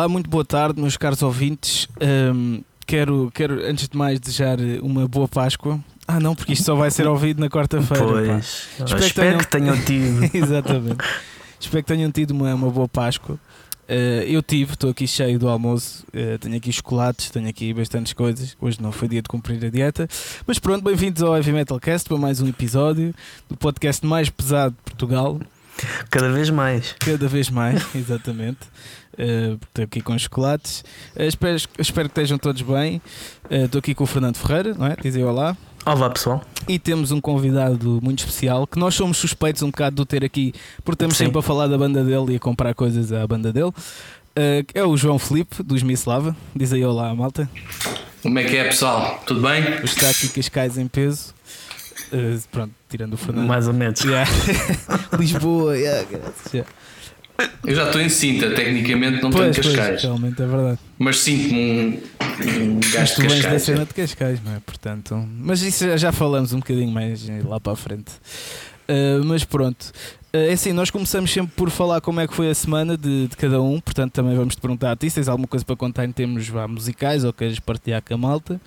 Olá, muito boa tarde, meus caros ouvintes. Um, quero, quero, antes de mais, desejar uma boa Páscoa. Ah, não, porque isto só vai ser ouvido na quarta-feira. Pois, espero, espero que tenham, que tenham tido. Exatamente. espero que tenham tido uma, uma boa Páscoa. Uh, eu tive, estou aqui cheio do almoço, uh, tenho aqui chocolates, tenho aqui bastantes coisas. Hoje não foi dia de cumprir a dieta, mas pronto, bem-vindos ao Heavy Metal Cast para mais um episódio do podcast mais pesado de Portugal. Cada vez mais. Cada vez mais, exatamente. Uh, estou aqui com chocolates. Uh, espero, espero que estejam todos bem. Uh, estou aqui com o Fernando Ferreira, não é? Dizem olá. Olá pessoal. E temos um convidado muito especial que nós somos suspeitos um bocado de o ter aqui, porque estamos Sim. sempre a falar da banda dele e a comprar coisas à banda dele. é o João Felipe, do Esmislava. Diz aí olá, malta. Como é que é, pessoal? Tudo bem? Está aqui Cascais em peso. Uh, pronto, tirando o Fernando. Mais ou menos. Yeah. Lisboa, yeah, graças. Yeah. Eu já estou em cinta, tecnicamente não pois, tenho Cascais. Pois, realmente é verdade. Mas sinto-me um, um gajo de Cascais. da cena de Cascais, não é? Portanto, mas isso já falamos um bocadinho mais lá para a frente. Uh, mas pronto, é assim, nós começamos sempre por falar como é que foi a semana de, de cada um, portanto também vamos te perguntar a ti se tens alguma coisa para contar em termos vá, musicais ou queres partilhar com a malta.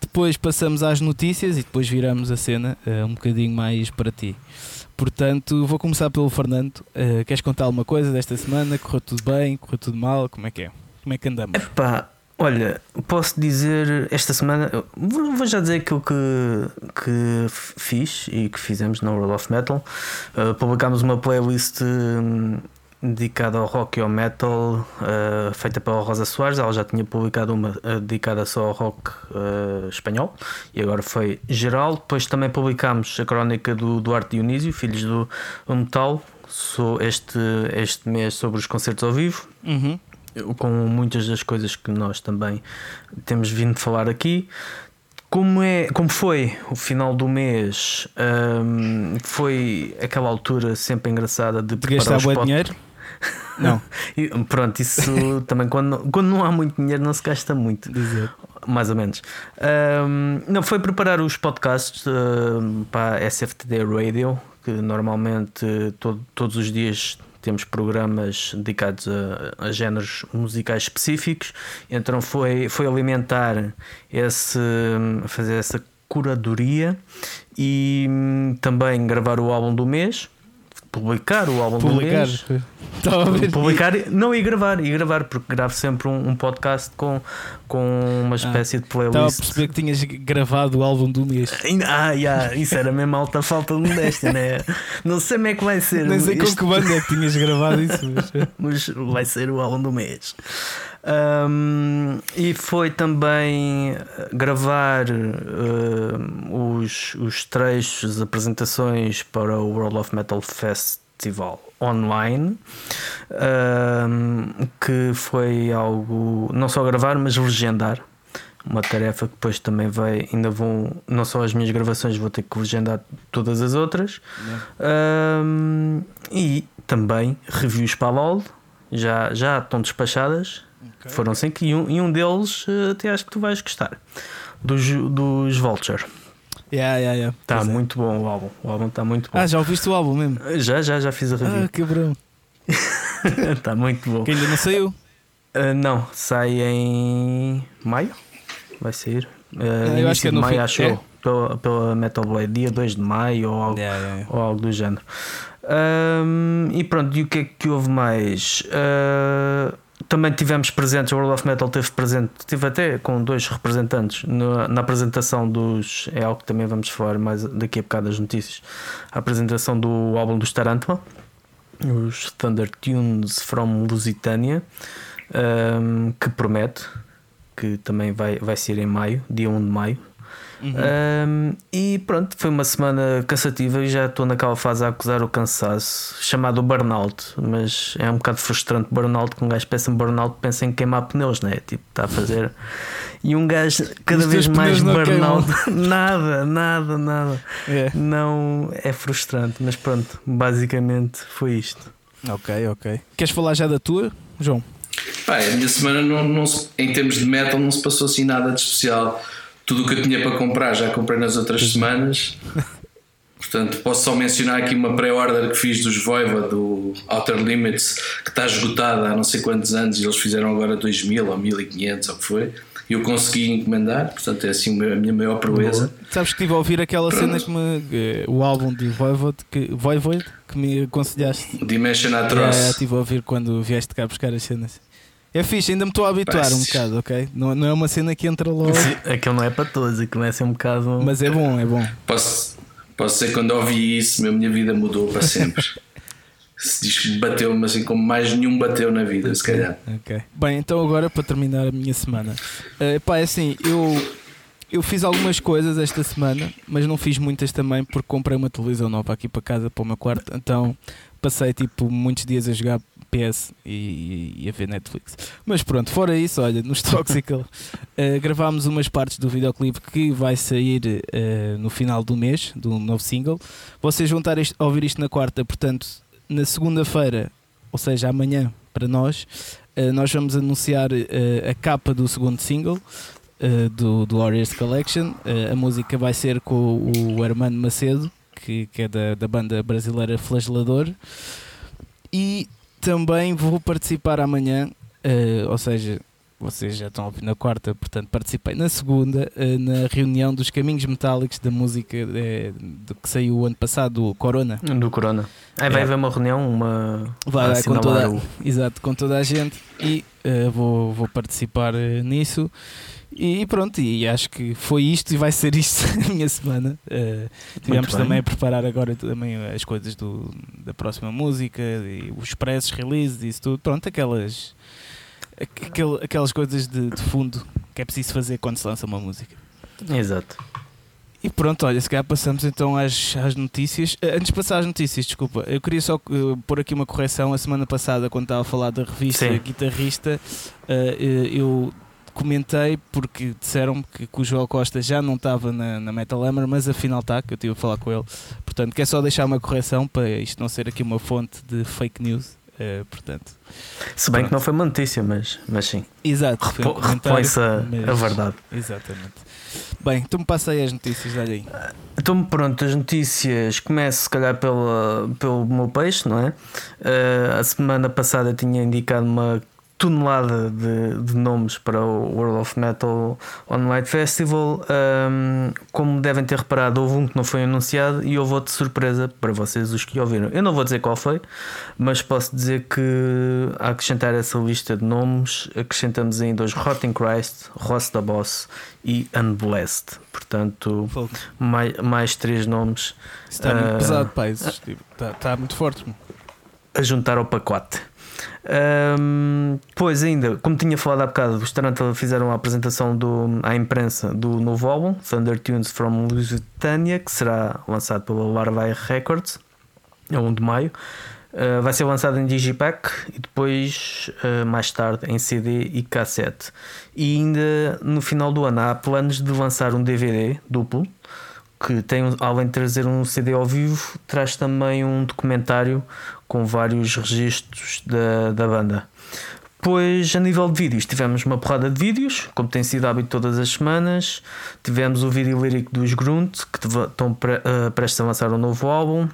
Depois passamos às notícias e depois viramos a cena uh, um bocadinho mais para ti. Portanto, vou começar pelo Fernando. Uh, queres contar alguma coisa desta semana? Correu tudo bem? Correu tudo mal? Como é que é? Como é que andamos? Epá, Olha, posso dizer esta semana, vou já dizer aquilo que, que fiz e que fizemos no World of Metal. Uh, publicámos uma playlist um, dedicada ao rock e ao metal, uh, feita pela Rosa Soares. Ela já tinha publicado uma uh, dedicada só ao rock espanhol e agora foi geral. Depois também publicámos a crónica do Duarte Dionísio, Filhos do, Metal, este, este mês sobre os concertos ao vivo. Uhum com muitas das coisas que nós também temos vindo falar aqui. Como, é, como foi o final do mês, um, foi aquela altura sempre engraçada de preparar gastar dinheiro? Não. Pronto, isso também quando, quando não há muito dinheiro não se gasta muito. Dizer. Mais ou menos. Um, não, foi preparar os podcasts uh, para a SFTD Radio, que normalmente todo, todos os dias temos programas dedicados a, a géneros musicais específicos, então foi, foi alimentar esse, fazer essa curadoria e hum, também gravar o álbum do mês publicar o álbum publicar. do mês. Publicar, não e gravar, e gravar, porque gravo sempre um, um podcast com, com uma ah, espécie ah, de playlist. Estava a perceber que tinhas gravado o álbum do mês. Ah, yeah, isso era mesmo alta falta de modéstia, né? Não sei como é que vai ser. Nem sei com que banda é que tinhas gravado isso, mas... mas vai ser o álbum do mês. Um, e foi também gravar uh, os, os trechos, apresentações para o World of Metal Festival online, um, que foi algo não só gravar, mas legendar. Uma tarefa que depois também vai, ainda vão, não só as minhas gravações, vou ter que legendar todas as outras. Um, e também reviews para a LOL, já, já estão despachadas Okay. Foram cinco e um, e um deles eh, até acho que tu vais gostar. Dos, dos Vulture. Yeah, yeah, yeah. Está muito é. bom o álbum. O álbum está muito bom. Ah, já ouviste o álbum mesmo? Já, já, já fiz a review. Ah, quebrou. Está muito bom. Que ainda não saiu? Uh, não, sai em maio. Vai sair. Uh, ah, eu acho que é no maio, fim. acho é? Pela, pela Metal Blade, dia 2 de maio ou algo, yeah, yeah. ou algo do género. Um, e pronto, e o que é que houve mais? Uh, também tivemos presentes, o World of Metal teve presente, tive até com dois representantes na, na, apresentação dos. É algo que também vamos falar mais daqui a bocado das notícias. A apresentação do álbum dos Tarantula, os Thunder Tunes from Lusitânia, um, que promete, que também vai, vai ser em maio, dia 1 de maio, Uhum. Um, e pronto, foi uma semana cansativa e já estou naquela fase a acusar o cansaço, chamado burnout, mas é um bocado frustrante burnout, que um gajo pensa em burnout, pensa em queimar pneus, né? Tipo, está a fazer. E um gajo cada vez mais burnout, nada, nada, nada. É. Não é frustrante, mas pronto, basicamente foi isto. Ok, ok. Queres falar já da tua, João? Pai, a minha semana não, não em termos de metal não se passou assim nada de especial tudo o que eu tinha para comprar já comprei nas outras semanas. Portanto, posso só mencionar aqui uma pré-order que fiz dos Voiva do Outer Limits, que está esgotada há não sei quantos anos e eles fizeram agora 2000 ou 1500 ou o que foi. E eu consegui encomendar, portanto é assim a minha maior proeza. Sabes que estive a ouvir aquela Pronto. cena que me. O álbum de Voivod que, Voivod, que me aconselhaste. Dimension Atroz. É, estive a ouvir quando vieste cá buscar as cenas. É fixe, ainda me estou a habituar um bocado, ok? Não, não é uma cena que entra logo. Aquilo não é para todos, aquilo é um bocado. Mas é bom, é bom. Posso, posso dizer quando ouvi isso, a minha vida mudou para sempre. se diz que bateu-me assim como mais nenhum bateu na vida, se calhar. Ok. Bem, então agora para terminar a minha semana. Uh, pá, é assim, eu, eu fiz algumas coisas esta semana, mas não fiz muitas também porque comprei uma televisão nova aqui para casa, para o meu quarto. Então passei tipo muitos dias a jogar PS e, e, a ver Netflix. Mas pronto, fora isso, olha, nos Toxical uh, gravámos umas partes do videoclipe que vai sair uh, no final do mês, do novo single. Vocês vão estar a ouvir isto na quarta, portanto, na segunda-feira, ou seja, amanhã para nós, uh, nós vamos anunciar a capa do segundo single. do, do Warriors Collection, a música vai ser com o, o Armando Macedo, que, que é da, da banda brasileira Flagelador. E também vou participar amanhã, uh, ou seja, vocês já estão a ouvir na quarta, portanto participei na segunda, uh, na reunião dos Caminhos Metálicos da música uh, que saiu o ano passado, do Corona. Do Corona. Aí vai é. haver uma reunião, uma. Vai, vai com toda, o... exato, com toda a gente e vou, vou participar nisso. E pronto, e acho que foi isto e vai ser isto a minha semana. Uh, tivemos também a preparar agora também as coisas do, da próxima música, e os presses, releases e isso tudo. Pronto, aquelas, aquel, aquelas coisas de, de, fundo que é preciso fazer quando se lança uma música. Exato. E pronto, olha, se calhar passamos então às, às notícias. Uh, antes de passar às notícias, desculpa, eu queria só uh, pôr aqui uma correção. A semana passada, quando estava a falar da revista Sim. Guitarrista, eu comentei porque disseram-me que, que, o Joel Costa já não estava na, na Metal Hammer, mas afinal está, que eu estive a falar com ele. Portanto, quer só deixar uma correção para isto não ser aqui uma fonte de fake news. Uh, portanto, Se bem pronto. que não foi uma notícia, mas, mas sim. Exato, repõe-se a, a verdade. Exatamente. Bem, então me passa aí as notícias, olha aí. Então pronto, as notícias começo se calhar pela, pelo meu peixe, não é? Uh, a semana passada tinha indicado uma tonelada de, de, nomes para o World of Metal Online Festival. Um, como devem ter reparado, houve um que não foi anunciado e houve outro surpresa para vocês, os que ouviram. Eu não vou dizer qual foi, mas posso dizer que a acrescentar essa lista de nomes, acrescentamos ainda os Rotting Christ, Ross da Boss e Unblessed. Portanto, mais, mais três nomes. Está muito uh, pesado, pai. Está, está muito forte. A juntar ao pacote. Um, pois ainda, como tinha falado há bocado, os Tarantula fizeram a apresentação do, à imprensa do novo álbum, Thunder Tunes from Lusitania, que será lançado pela Larvae Records, a 1 de maio. Uh, vai ser lançado em Digipack e depois, uh, mais tarde, em CD e cassete. E ainda no final do ano há planos de lançar um DVD duplo que tem, além de trazer um CD ao vivo, traz também um documentário com vários registros da, da banda. Pois, a nível de vídeos, tivemos uma porrada de vídeos, como tem sido hábito todas as semanas. Tivemos o vídeo lírico dos Grunt, que estão pre, uh, prestes a lançar um novo álbum.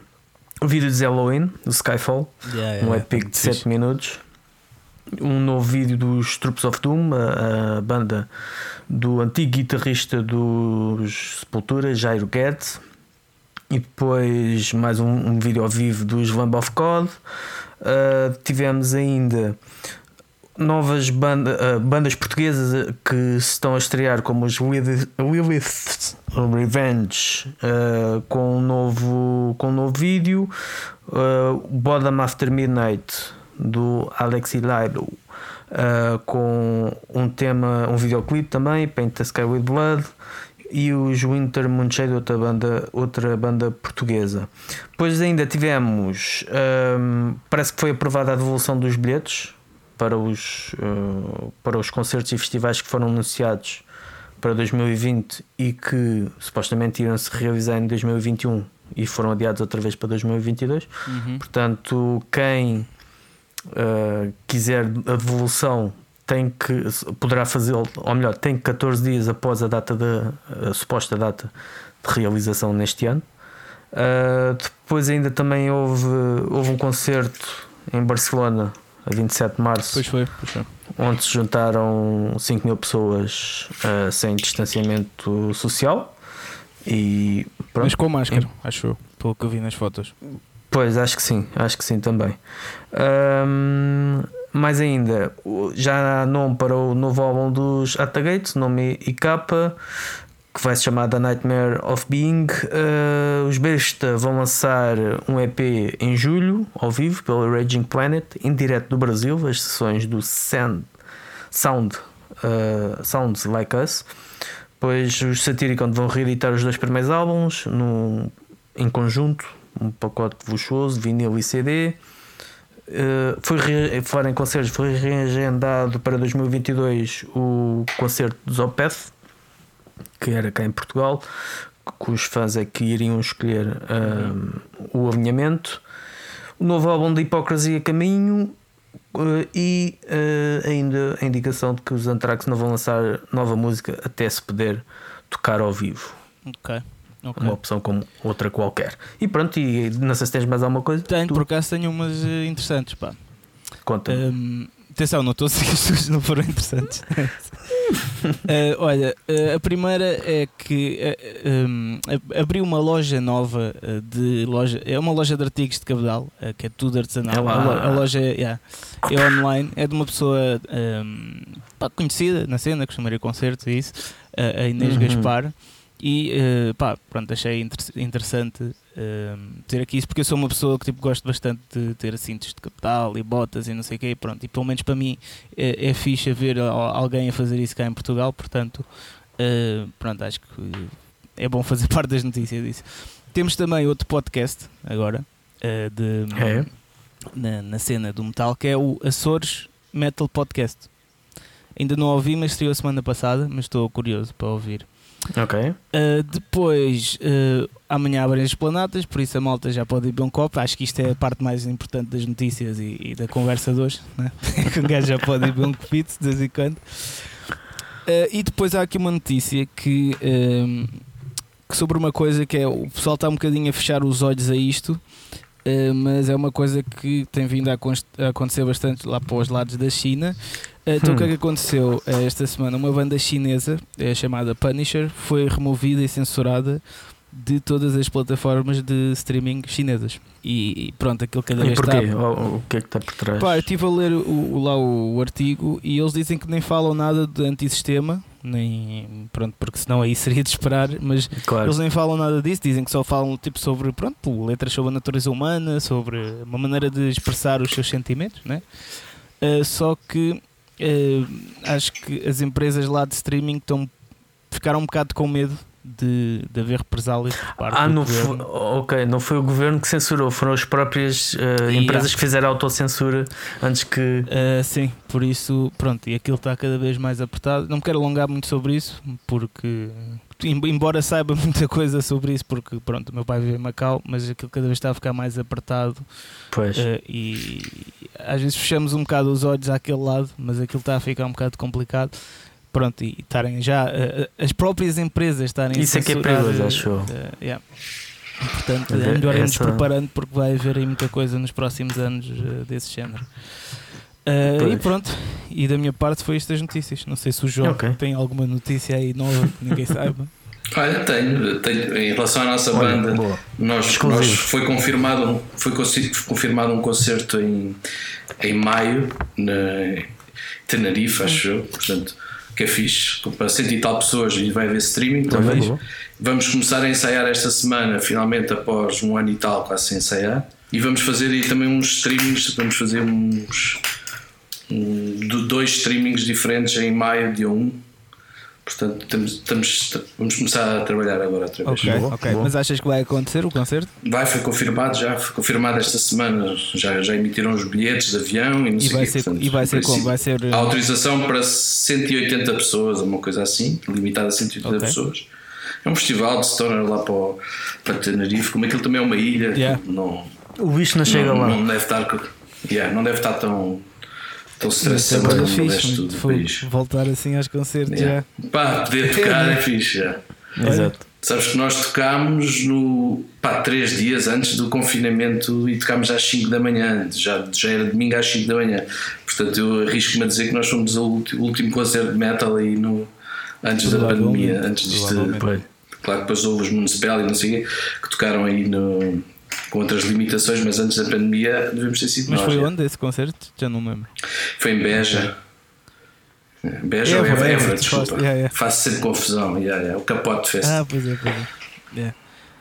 O vídeo de Halloween, do Skyfall, yeah, yeah, um epic de 7 minutos. Um novo vídeo dos Troops of Doom, a, a banda do antigo guitarrista dos Sepultura, Jairo Guedes e depois mais um, um vídeo ao vivo dos Lamb of God. Uh, tivemos ainda novas banda, uh, bandas portuguesas que se estão a estrear, como os Lilith Revenge, uh, com, um novo, com um novo vídeo. Uh, Bottom After Midnight do Alexi Lilo. Uh, com um tema, um videoclipe também, Paint the Sky with Blood, e os Winter Moonshade, outra banda, outra banda portuguesa. Depois ainda tivemos, um, parece que foi aprovada a devolução dos bilhetes para os, uh, para os concertos e festivais que foram anunciados para 2020 e que supostamente iam se realizar em 2021 e foram adiados outra vez para 2022. Uhum. Portanto, quem uh, quiser a devolução tem que poderá fazê-lo, ou melhor, tem 14 dias após a data da suposta data de realização neste ano. Uh, depois ainda também houve, houve um concerto em Barcelona a 27 de março. Pois foi, pois foi. Onde se juntaram 5 mil pessoas uh, sem distanciamento social. E pronto. Mas com máscara, acho eu, pelo que eu vi nas fotos. Pois, acho que sim, acho que sim também. Um, mais ainda, já nome para o novo álbum dos Atagates, nome e capa, que vai se chamar The Nightmare of Being. Uh, os Besta vão lançar um EP em julho, ao vivo, pelo Raging Planet, em direto do Brasil, as sessões do Sand, Sound, uh, Sounds Like Us. Pois os Satyricon vão reeditar os dois primeiros álbuns num, em conjunto, um pacote luxuoso, vinil e CD. Uh, foi falar em concertos, foi reagendado para 2022 o concerto dos Opeth, que era cá em Portugal, que os fãs é que iriam escolher uh, o alinhamento. O novo álbum de Hipocrisia Caminho uh, e uh, ainda a indicação de que os Anthrax não vão lançar nova música até se poder tocar ao vivo. Okay. Uma opção como outra qualquer. E pronto, e não sei se tens mais alguma coisa. Tenho, tu... por acaso tenho umas eh, interessantes, pá. Conta. Um, atenção, não estou a dizer que as suas não foram interessantes. uh, olha, uh, a primeira é que uh, um, abri uma loja nova de loja, é uma loja de artigos de cabedal, que é tudo artesanal. A, a, loja é, yeah, é online, é de uma pessoa um, pá, conhecida na cena, costumaria concertos e isso, a Inês uhum. Gaspar. E uh, pá, pronto, achei inter interessante uh, ter aqui isso porque eu sou uma pessoa que tipo, gosto bastante de ter cintos de capital e botas e não sei o quê. E pronto, e pelo menos para mim é, é fixe ver alguém a fazer isso cá em Portugal. Portanto, uh, pronto, acho que é bom fazer parte das notícias disso. Temos também outro podcast agora de, é. na, na cena do metal que é o Açores Metal Podcast. Ainda não ouvi, mas estreou a semana passada, mas estou curioso para ouvir. Ok. Uh, depois, uh, amanhã abrem as planatas, por isso a malta já pode ir beber um copo. Acho que isto é a parte mais importante das notícias e, e da conversa de hoje. Né? que gajo já pode ir beber um copito de vez em quando. Uh, e depois há aqui uma notícia que, que, sobre uma coisa que é o pessoal está um bocadinho a fechar os olhos a isto, mas é uma coisa que tem vindo a, a acontecer bastante lá para os lados da China. Então hum. o que é que hum. aconteceu eh, esta semana? Uma banda chinesa eh, chamada Punisher foi removida e censurada de todas as plataformas de streaming chinesas. E, pronto, aquilo cada vez está. O, o que é que está por trás? Pá, eu estive a ler o, lá o, o, artigo e eles dizem que nem falam nada de antissistema, nem pronto, porque senão aí seria de esperar, mas claro. eles nem falam nada disso, dizem que só falam tipo sobre pronto, letras sobre a natureza humana, sobre uma maneira de expressar os seus sentimentos, né? Uh, só que uh, acho que as empresas lá de streaming estão, ficaram um bocado com medo de, de haver represálias por parte ah, do não governo. Foi, ok, não foi o governo que censurou, foram as próprias uh, empresas que fizeram autocensura antes que. Uh, sim, por isso, pronto, e aquilo está cada vez mais apertado. Não me quero alongar muito sobre isso, porque embora saiba muita coisa sobre isso, porque pronto, meu pai vive em Macau, mas aquilo cada vez está a ficar mais apertado. Pois. Uh, e às vezes fechamos um bocado os olhos àquele lado, mas aquilo está a ficar um bocado complicado. Pronto, e estarem já uh, as próprias empresas estarem Isso é que é perigoso, acho. Uh, yeah. Portanto, é melhor irmos essa... preparando porque vai haver aí muita coisa nos próximos anos desse género. Uh, e pronto, e da minha parte foi estas notícias. Não sei se o João okay. tem alguma notícia aí nova que ninguém saiba. Olha, tenho, tenho. Em relação à nossa Olha, banda, nós, nós, foi, confirmado, foi confirmado um concerto em, em maio na Tenerife, acho eu. Portanto, que é fixe, para cento e tal pessoas e vai haver streaming também. Vamos começar a ensaiar esta semana, finalmente, após um ano e tal, quase sem ensaiar. E vamos fazer aí também uns streamings, vamos fazer uns de dois streamings diferentes em maio, dia 1. Portanto, temos, estamos, vamos começar a trabalhar agora outra vez. Ok, ok. Mas achas que vai acontecer o concerto? Vai, foi confirmado já. Foi confirmado esta semana. Já, já emitiram os bilhetes de avião e não e sei vai ser, portanto, E vai ser como? Vai ser... A autorização para 180 pessoas, uma coisa assim, limitada a 180 okay. pessoas. É um festival de stoner lá para, o, para Tenerife. Como aquilo também é uma ilha, yeah. não, o bicho não chega não, lá. Não deve estar, yeah, não deve estar tão Estou estressado é fixe, resto do país. Voltar assim aos concertos yeah. já. Pá, poder tocar é fixe já. Exato. Sabes que nós tocámos no. pá, três dias antes do confinamento e tocámos às 5 da manhã, já, já era domingo às 5 da manhã. Portanto, eu arrisco-me a dizer que nós fomos o último concerto de metal aí no, antes da pandemia, antes disto. Claro que depois houve os Municipal e não sei o quê, que tocaram aí no, com outras limitações, mas antes da pandemia devemos ter sido mas nós. Mas foi onde esse concerto? Já não me lembro. Foi em Beja. Beja ou Évora, Évora, desculpa. Yeah, yeah. Faço sempre confusão. Yeah, yeah. O Capote Fest. Ah, pois é, pois é. Yeah.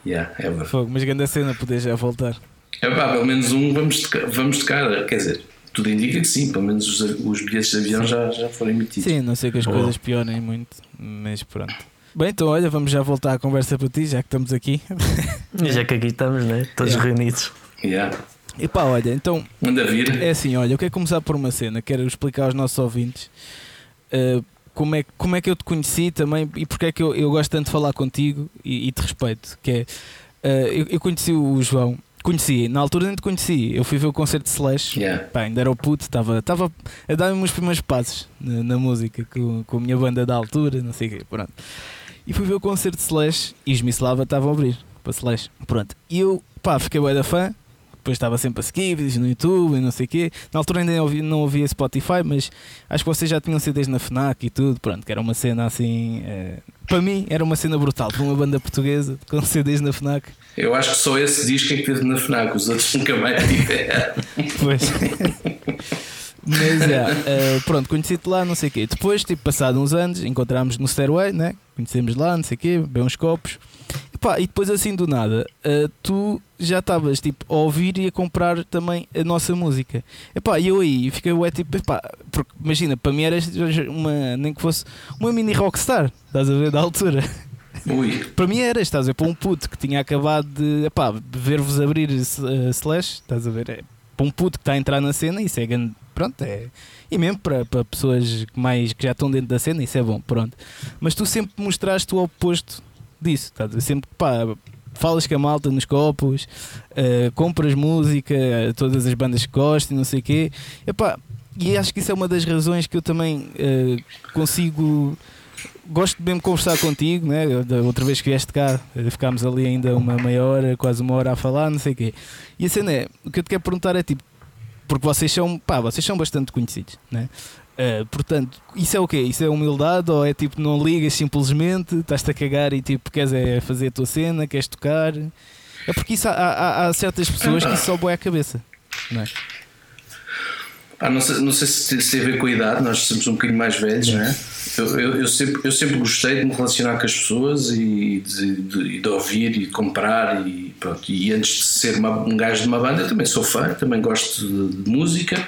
Yeah, Évora. Fogo, mas grande cena poder já voltar. É pá, pelo menos um vamos tocar, vamos tocar, quer dizer, tudo indica que sim, pelo menos os, os bilhetes de avião já, já foram emitidos. Sim, não sei que as oh. coisas piorem muito, mas pronto. Bem, então olha, vamos já voltar à conversa para ti, já que estamos aqui. já que aqui estamos, né? Todos yeah. reunidos. Yeah. E pá, olha, então. Manda vir. É assim, olha, eu quero começar por uma cena, quero explicar aos nossos ouvintes uh, como, é, como é que eu te conheci também e porque é que eu, eu gosto tanto de falar contigo e, e te respeito. Que é, uh, eu, eu conheci o João Conheci, na altura nem te conheci. Eu fui ver o concerto de Slash, yeah. Pá, ainda era o puto, estava a dar-me os primeiros passos na, na, música com, com a minha banda da altura, não sei o quê, pronto. E fui ver o concerto de Slash e os Mislava estavam a abrir para Slash, pronto. E eu, pá, fiquei bem da fã, depois estava sempre a seguir vídeos no YouTube e não sei o quê. Na altura ainda não, ouvi, não ouvia Spotify, mas acho que vocês já tinham CDs na FNAC e tudo, pronto, que era uma cena assim. É, para mim era uma cena brutal, para uma banda portuguesa com CDs na FNAC. Eu acho que só esse disco é que teve na FNAC, os outros nunca mais tiveram. pois. Mas é, uh, pronto, conheci-te lá, não sei o quê. Depois, tipo, passado uns anos, encontramos no Stairway, né? Conhecemos lá, não sei o quê, bebemos uns copos. Epá, e depois assim do nada, uh, tu já estavas tipo, a ouvir e a comprar também a nossa música. Epá, e eu aí fiquei ué, tipo, epá, porque imagina, para mim era uma, nem que fosse uma mini rockstar, estás a ver, da altura. Para mim era, estás a ver, para um puto que tinha acabado de epá, ver-vos abrir uh, Slash, estás a ver, é, para um puto que está a entrar na cena, isso é grande, pronto, é. E mesmo para, para pessoas mais que já estão dentro da cena, isso é bom, pronto. Mas tu sempre mostraste o oposto disso. Tá? Sempre pá, falas com a malta nos copos, uh, compras música, todas as bandas que gostam, não sei o quê. Epá, e acho que isso é uma das razões que eu também uh, consigo. Gosto de mesmo conversar contigo, né? Da outra vez que vieste cá, eh, ficámos ali ainda uma meia hora, quase uma hora a falar, não sei o quê. E a cena é, o que eu te quero perguntar é tipo, porque vocês são, pá, vocês são bastante conhecidos, né? Uh, portanto, isso é o quê? Isso é humildade ou é tipo não ligas simplesmente, estás-te a cagar e tipo queres é fazer a tua cena, queres tocar? É porque isso há, há, há certas pessoas que isso só boa a cabeça, não é? Não, sei, não sei se tem a ver com a idade, nós somos um bocadinho mais velhos, não é? Eu, eu, eu, sempre, eu sempre gostei de me relacionar com as pessoas e de, de, de ouvir e comprar e pronto. E antes de ser uma, um gajo de uma banda, eu também sou fã, também gosto de, de música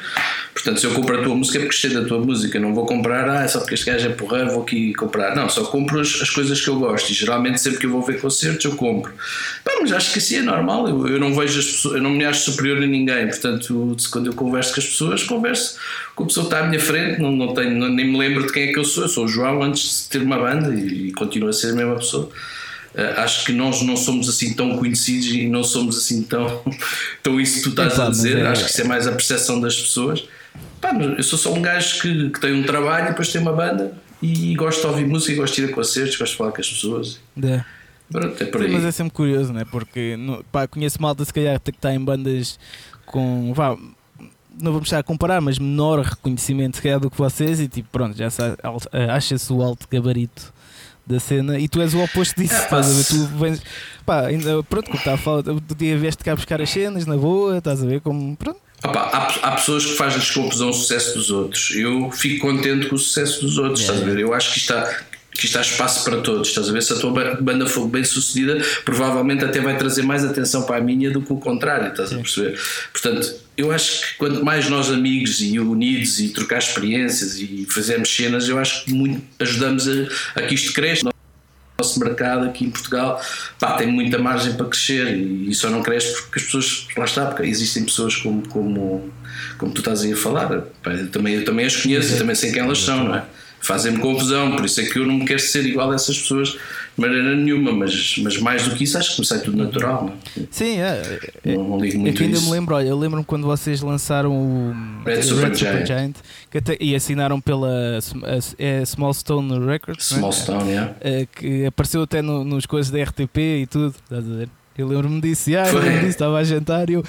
Portanto, se eu compro a tua música é porque gostei da tua música, não vou comprar, ah, é só porque este gajo é porra, vou aqui comprar. Não, só compro as, as, coisas que eu gosto e geralmente sempre que eu vou ver concertos eu compro. Mas acho que assim é normal, eu, eu não vejo as pessoas, eu não me acho superior a ninguém, portanto, quando eu converso com as pessoas, converso com a pessoa que está à minha frente, não, não tenho, nem me lembro de quem é que eu sou, eu sou o João antes de ter uma banda e, e continuo a ser a mesma pessoa. Uh, acho que nós não somos assim tão conhecidos e não somos assim tão, tão isso que tu estás a dizer. É... Acho que isso é mais a percepção das pessoas. Pá, eu sou só um gajo que, que tem um trabalho e depois tem uma banda e gosto de ouvir música, gosto de ir a concertos, gosto de falar com as pessoas. É. Pronto, é por aí. Mas é sempre curioso, não é? Porque pá, conheço malta se calhar que está em bandas com. Vá, não vamos estar a comparar, mas menor reconhecimento se do que vocês e tipo, pronto, já acha-se o alto gabarito da cena e tu és o oposto disso, é, estás a ver? Tu vens, pá, ainda, pronto, como está a falar, do dia veste cá buscar as cenas na boa, estás a ver? Como, pronto, Opa, há, há, pessoas que fazem desconfusão o sucesso dos outros. Eu fico contente com o sucesso dos outros, estás a ver? Eu acho que está, que está espaço para todos, estás a ver? Se a tua banda for bem sucedida, provavelmente até vai trazer mais atenção para a minha do que o contrário, estás a perceber? Portanto, eu acho que quanto mais nós amigos e unidos e trocar experiências e fazermos cenas, eu acho que muito ajudamos a, a que isto cresça nosso mercado aqui em Portugal pá, tem muita margem para crescer e, só não cresce porque as pessoas, lá está, porque existem pessoas como, como, como tu estás aí a falar, pá, eu, também, eu também as conheço e também sei quem elas são, não é? Fazem-me confusão, por isso é que eu não quero ser igual a essas pessoas maneira nenhuma, mas, mas mais do que isso acho que comecei tudo natural. Não, é? Sim, é. não, não ligo É muito que ainda isso. me lembro, olha, eu lembro-me quando vocês lançaram o Red o Super Giant. que até- e assinaram pela Sm- a- é Small Stone Records, é? Small Stone, yeah. Eh, que apareceu até no, nos coisas da RTP e tudo, estás a ver? Eu lembro-me disso, ah, eu lembro disso, estava a jantar e eu,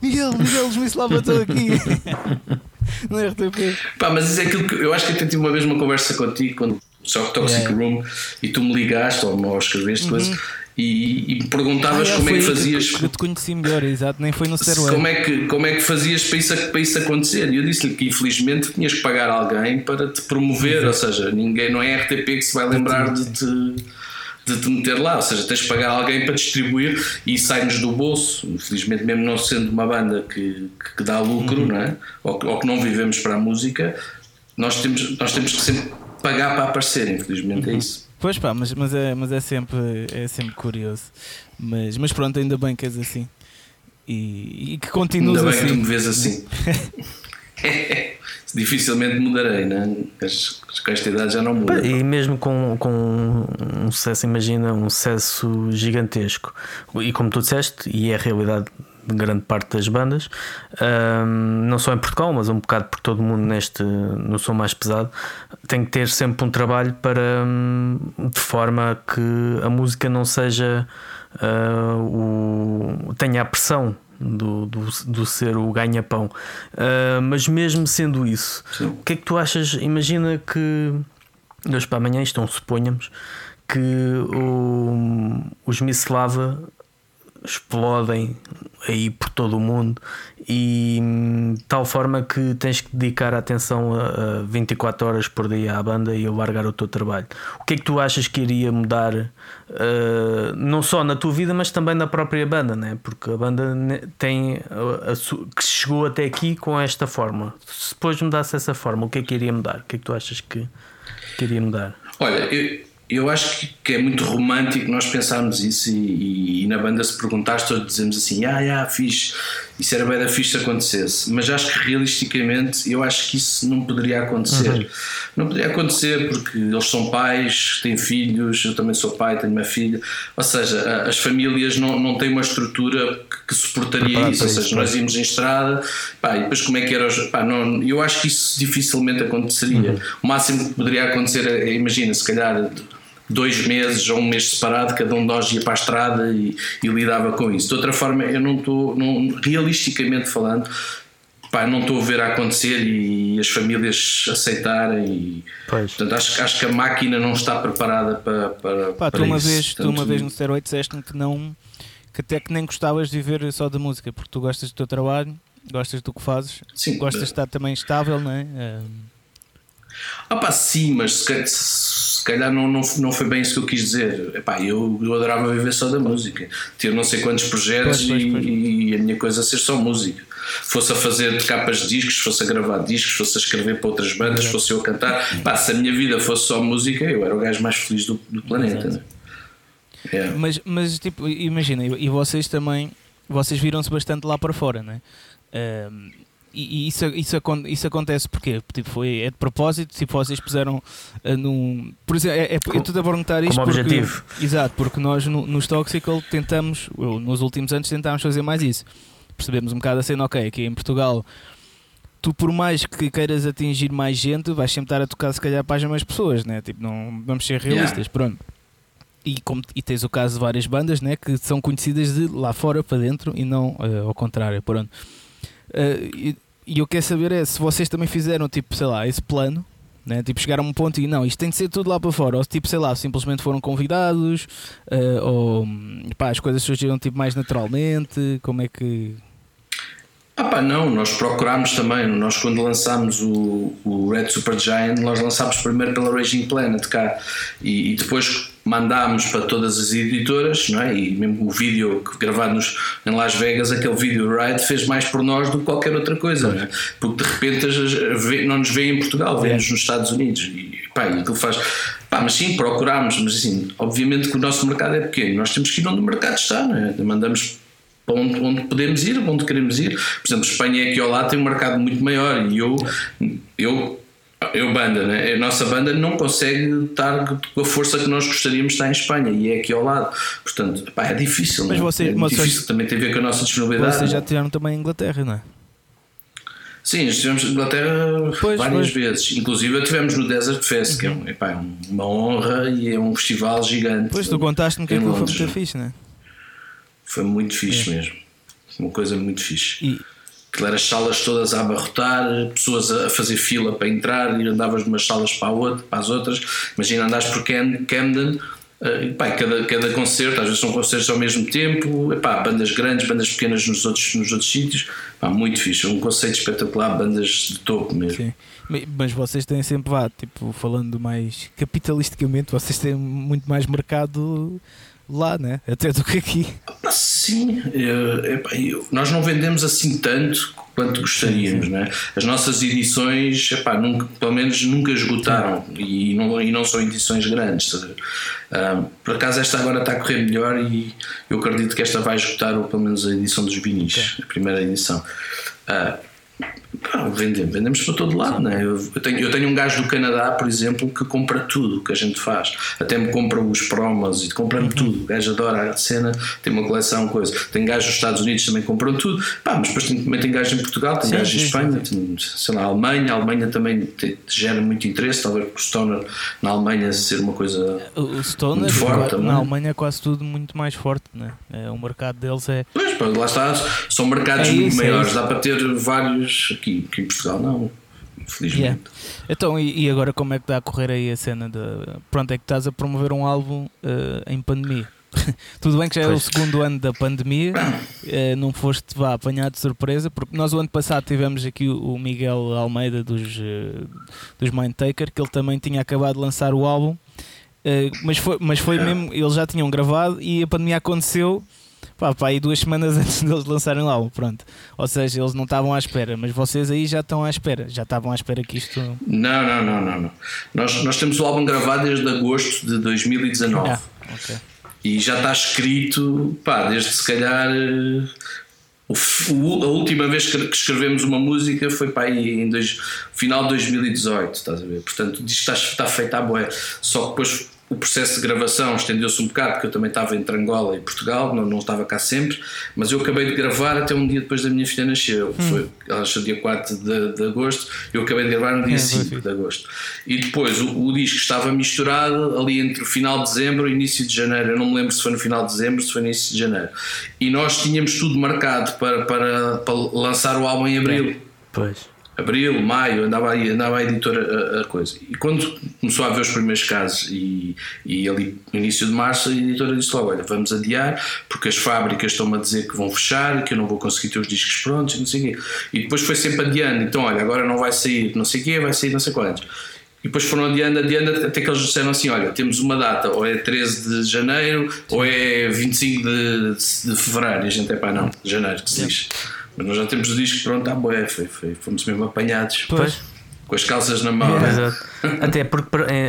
Miguel, Miguel, os bateu aqui no RTP. Pá, mas isso é aquilo que eu acho que até tive uma vez uma conversa contigo quando só que Toxic Yeah. Room e tu me ligaste ou, ou escreveste coisa e, e me perguntavas Ah, como é que fazias. Que, eu te conheci melhor, exato, nem foi no Stairway. como, é que, como é que fazias para isso, para isso acontecer? E eu disse-lhe que infelizmente tinhas que pagar alguém para te promover, ou seja, ninguém, não é RTP que se vai lembrar de te, de te meter lá, ou seja, tens de pagar alguém para distribuir e sai-nos do bolso. Infelizmente, mesmo não sendo uma banda que, que dá lucro, Uhum. não é? ou, que- ou que não vivemos para a música, nós temos, nós temos que sempre pagar para aparecer, infelizmente é Uhum. isso. Pois pá, mas, mas, é, mas é, sempre, é sempre curioso. Mas, mas pronto, ainda bem que és assim. E, e que continuas Ainda bem que tu assim. me vês assim. Dificilmente mudarei, não é? As- Com esta idade já não muda. E mesmo com, com um sucesso, imagina, um sucesso gigantesco. E como tu disseste, e é a realidade de grande parte das bandas, hum, não só em Portugal, mas um bocado por todo o mundo neste no som mais pesado, tem que ter sempre um trabalho para hum, de forma que a música não seja ah, o, tenha a pressão do, do, do ser o ganha-pão. Ah, mas mesmo sendo isso, Sim. o que é que tu achas? Imagina que de hoje para amanhã, isto não suponhamos, que o, os Mislava explodem aí por todo o mundo e hum, de tal forma que tens que dedicar a atenção a, a 24 horas por dia à banda e a largar o teu trabalho. O que é que tu achas que iria mudar uh, não só na tua vida, mas também na própria banda, né? porque a banda tem a, a su- que chegou até aqui com esta forma. Se depois mudasse essa forma, o que é que iria mudar? O que é que tu achas que, que iria mudar? Olha, eu, eu acho que, é muito romântico nós pensarmos isso e, e- e na banda se perguntares todos dizemos assim, ah, ah, fixe, isso era bem da fixe se acontecesse, mas acho que realisticamente eu acho que isso não poderia acontecer. Não poderia acontecer porque eles são pais, têm filhos, eu também sou pai, tenho uma filha, ou seja, as famílias não, não têm uma estrutura que, que suportaria isso, ou seja, nós íamos em estrada, pá, e depois como é que era, os- pá, não, eu acho que isso dificilmente aconteceria. O máximo que poderia acontecer é, imagina, se calhar dois meses ou um mês separado, cada um de nós ia para a estrada e, e lidava com isso. De outra forma, eu não estou, não, realisticamente falando, pá, não estou a ver a acontecer e as famílias aceitarem. E, Pois. portanto, acho, acho que a máquina não está preparada para, para, Pá, tu para uma isso. vez, tu uma Portanto, vez no Stairway disseste-me que não que até que nem gostavas de viver só da música, porque tu gostas do teu trabalho, gostas do que fazes, Sim, gostas de estar também estável, não é? Ah, Ah pá, sim, mas se calhar, se calhar não, não, não foi bem isso que eu quis dizer. Epá, eu, eu adorava viver só da música. Ter não sei quantos projetos Pois, pois, e, pois. e a minha coisa ser só música. Fosse a fazer capas de discos, fosse a gravar discos, fosse a escrever para outras bandas, fosse eu a cantar. Pá, se a minha vida fosse só música, eu era o gajo mais feliz do, do planeta. Né? É. Mas, mas tipo, imagina, e e vocês também, vocês viram-se bastante lá para fora, não é? E isso, isso, isso acontece porque tipo, foi, é de propósito, tipo, vocês puseram ah, num. Por exemplo, é, é, eu estou a perguntar isto como porque, objetivo. Exato, porque nós no, nos Toxical tentamos, eu, nos últimos anos tentámos fazer mais isso. Percebemos um bocado a cena, ok, aqui em Portugal, tu por mais que queiras atingir mais gente, vais sempre estar a tocar se calhar para as mesmas pessoas, né? Tipo, não vamos ser realistas, pronto. E, como, e tens o caso de várias bandas né, que são conhecidas de lá fora para dentro e não eh, ao contrário. Pronto. E, e eu quero saber é se vocês também fizeram tipo, sei lá, esse plano, né? tipo, chegaram a um ponto e não, isto tem de ser tudo lá para fora, ou tipo, sei lá, simplesmente foram convidados, eh, ou pá, as coisas surgiram tipo mais naturalmente, como é que. Ah pá, não, nós procurámos também, nós quando lançámos o, o Red Super Giant, nós lançámos primeiro pela Raging Planet cá e, e depois mandámos para todas as editoras, não é? E mesmo o vídeo que gravado nos, em Las Vegas, aquele vídeo Ride fez mais por nós do que qualquer outra coisa, não é? Porque de repente as- não nos vê em Portugal, vê-nos nos Estados Unidos e pá, aquilo faz. Pá, mas sim, procurámos, mas assim, obviamente que o nosso mercado é pequeno, nós temos que ir onde o mercado está, não é? Mandamos para onde, onde podemos ir, onde queremos ir. Por exemplo, Espanha é aqui ao lado tem um mercado muito maior e eu, eu Eu, banda, né? A nossa banda não consegue estar com a força que nós gostaríamos de estar em Espanha e é aqui ao lado. Portanto, pá, é difícil. Mas não? vocês- é mas difícil, vocês- também tem a ver com a nossa disponibilidade. Vocês já tiveram também em Inglaterra, não é? Sim, estivemos em Inglaterra Pois, várias pois. vezes. Inclusive estivemos no Desert Fest, que é, epá, é uma honra e é um festival gigante. Pois tu contaste-me que aquilo foi muito fixe, não é? Foi muito fixe mesmo. Uma coisa muito fixe. E, Aquilo era as salas todas a abarrotar, pessoas a fazer fila para entrar e andavas de umas salas para, outra, para as outras. Imagina andares por Cam- Camden, e, pá, cada, cada concerto, às vezes são concertos ao mesmo tempo, e, pá, bandas grandes, bandas pequenas nos outros, nos outros sítios. Pá, muito fixe, um conceito espetacular, bandas de topo mesmo. sim. Ma- Mas vocês têm sempre, vá, tipo, falando mais capitalisticamente, vocês têm muito mais mercado lá, né? Até do que aqui. Ah, Sim, epá, eu- nós não vendemos assim tanto quanto gostaríamos, né? As nossas edições, epá, nunca, pelo menos nunca esgotaram e não, e não são edições grandes. Ah, por acaso esta agora está a correr melhor e eu acredito que esta vai esgotar ou pelo menos a edição dos vinis, a primeira edição. Ah, pá, vendemos, vendemos para todo lado, né? eu, eu, tenho, eu tenho um gajo do Canadá, por exemplo, que compra tudo o que a gente faz, até me compra os promos e compra-me tudo. O gajo adora a cena, tem uma coleção, coisa. Tem gajos dos Estados Unidos também compram tudo, pá, mas depois tem, também tem gajos em Portugal, tem Sim, gajos em sim, Espanha, tem, sei lá, a Alemanha. A Alemanha também te- gera muito interesse, talvez por Stoner na Alemanha ser uma coisa. O o Stoner, Muito forte também. na Alemanha é quase tudo muito mais forte, né? É, o mercado deles é. Pois, pá, lá está, são mercados É muito isso, é maiores, isso. dá para ter vários aqui, aqui em Portugal, não, infelizmente. Yeah. Então, e, e agora como é que está a correr aí a cena de. Pronto, é que estás a promover um álbum eh, em pandemia. Tudo bem que já é o Pois. segundo ano da pandemia, eh, não foste vá, apanhado de surpresa, porque nós o ano passado tivemos aqui o o Miguel Almeida dos, eh, dos Mindtaker, que ele também tinha acabado de lançar o álbum, eh, mas foi, mas foi mesmo, eles já tinham gravado e a pandemia aconteceu pá, pá, aí duas semanas antes deles lançarem o álbum, pronto. Ou seja, eles não estavam à espera, mas vocês aí já estão à espera, já estavam à espera que isto. Não, não, não, não. não. Nós, nós temos o álbum gravado desde agosto de 2019 Ah, ok. e já está escrito, pá, desde se calhar. eh, o f- o- a última vez que que escrevemos uma música foi para aí em dois, final de 2018, estás a ver? Portanto, diz que está, está feito à boé. Só que depois o processo de gravação estendeu-se um bocado, porque eu também estava entre Angola e Portugal, não, não estava cá sempre, mas eu acabei de gravar até um dia depois da minha filha nascer. Foi, ela nasceu dia 4 de, de agosto, eu acabei de gravar no dia É, foi 5 fixe. de agosto. E depois o, o disco estava misturado ali entre o final de dezembro e início de janeiro. Eu não me lembro se foi no final de dezembro, se foi no início de janeiro. E nós tínhamos tudo marcado para, para, para lançar o álbum em abril. Pois. Abril, maio, andava aí, andava a editora a, a coisa. E quando começou a haver os primeiros casos e, e ali no início de março, a editora disse logo: Olha, vamos adiar, porque as fábricas estão-me a dizer que vão fechar, que eu não vou conseguir ter os discos prontos, e não sei o quê. E depois foi sempre adiando. Então, olha, agora não vai sair não sei o quê, vai sair não sei quantos. E depois foram adiando, adiando, até que eles disseram assim: olha, temos uma data, ou é 13 de janeiro, ou é 25 de, de, fevereiro. E a gente é pá, não, janeiro, que se diz. Mas nós já temos o disco pronto, ah, boé, foi, foi, fomos mesmo apanhados Pois. com as calças na mão. né? Exato. Até porque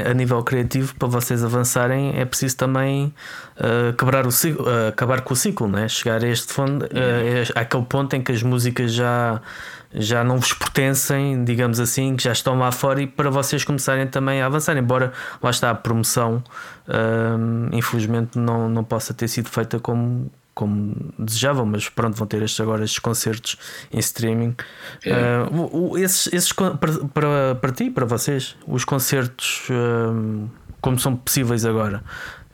a nível criativo, para vocês avançarem, é preciso também uh, quebrar o ciclo, uh, acabar com o ciclo, né? chegar a este fundo, uh, é àquele ponto em que as músicas já, já não vos pertencem, digamos assim, que já estão lá fora e para vocês começarem também a avançar. Embora lá está a promoção, um, infelizmente, não, não possa ter sido feita como. Como desejavam, mas pronto, vão ter estes, agora estes concertos em streaming. É. Uh, o- esses, esses para, para, para ti, para vocês, os concertos hum, como são possíveis agora,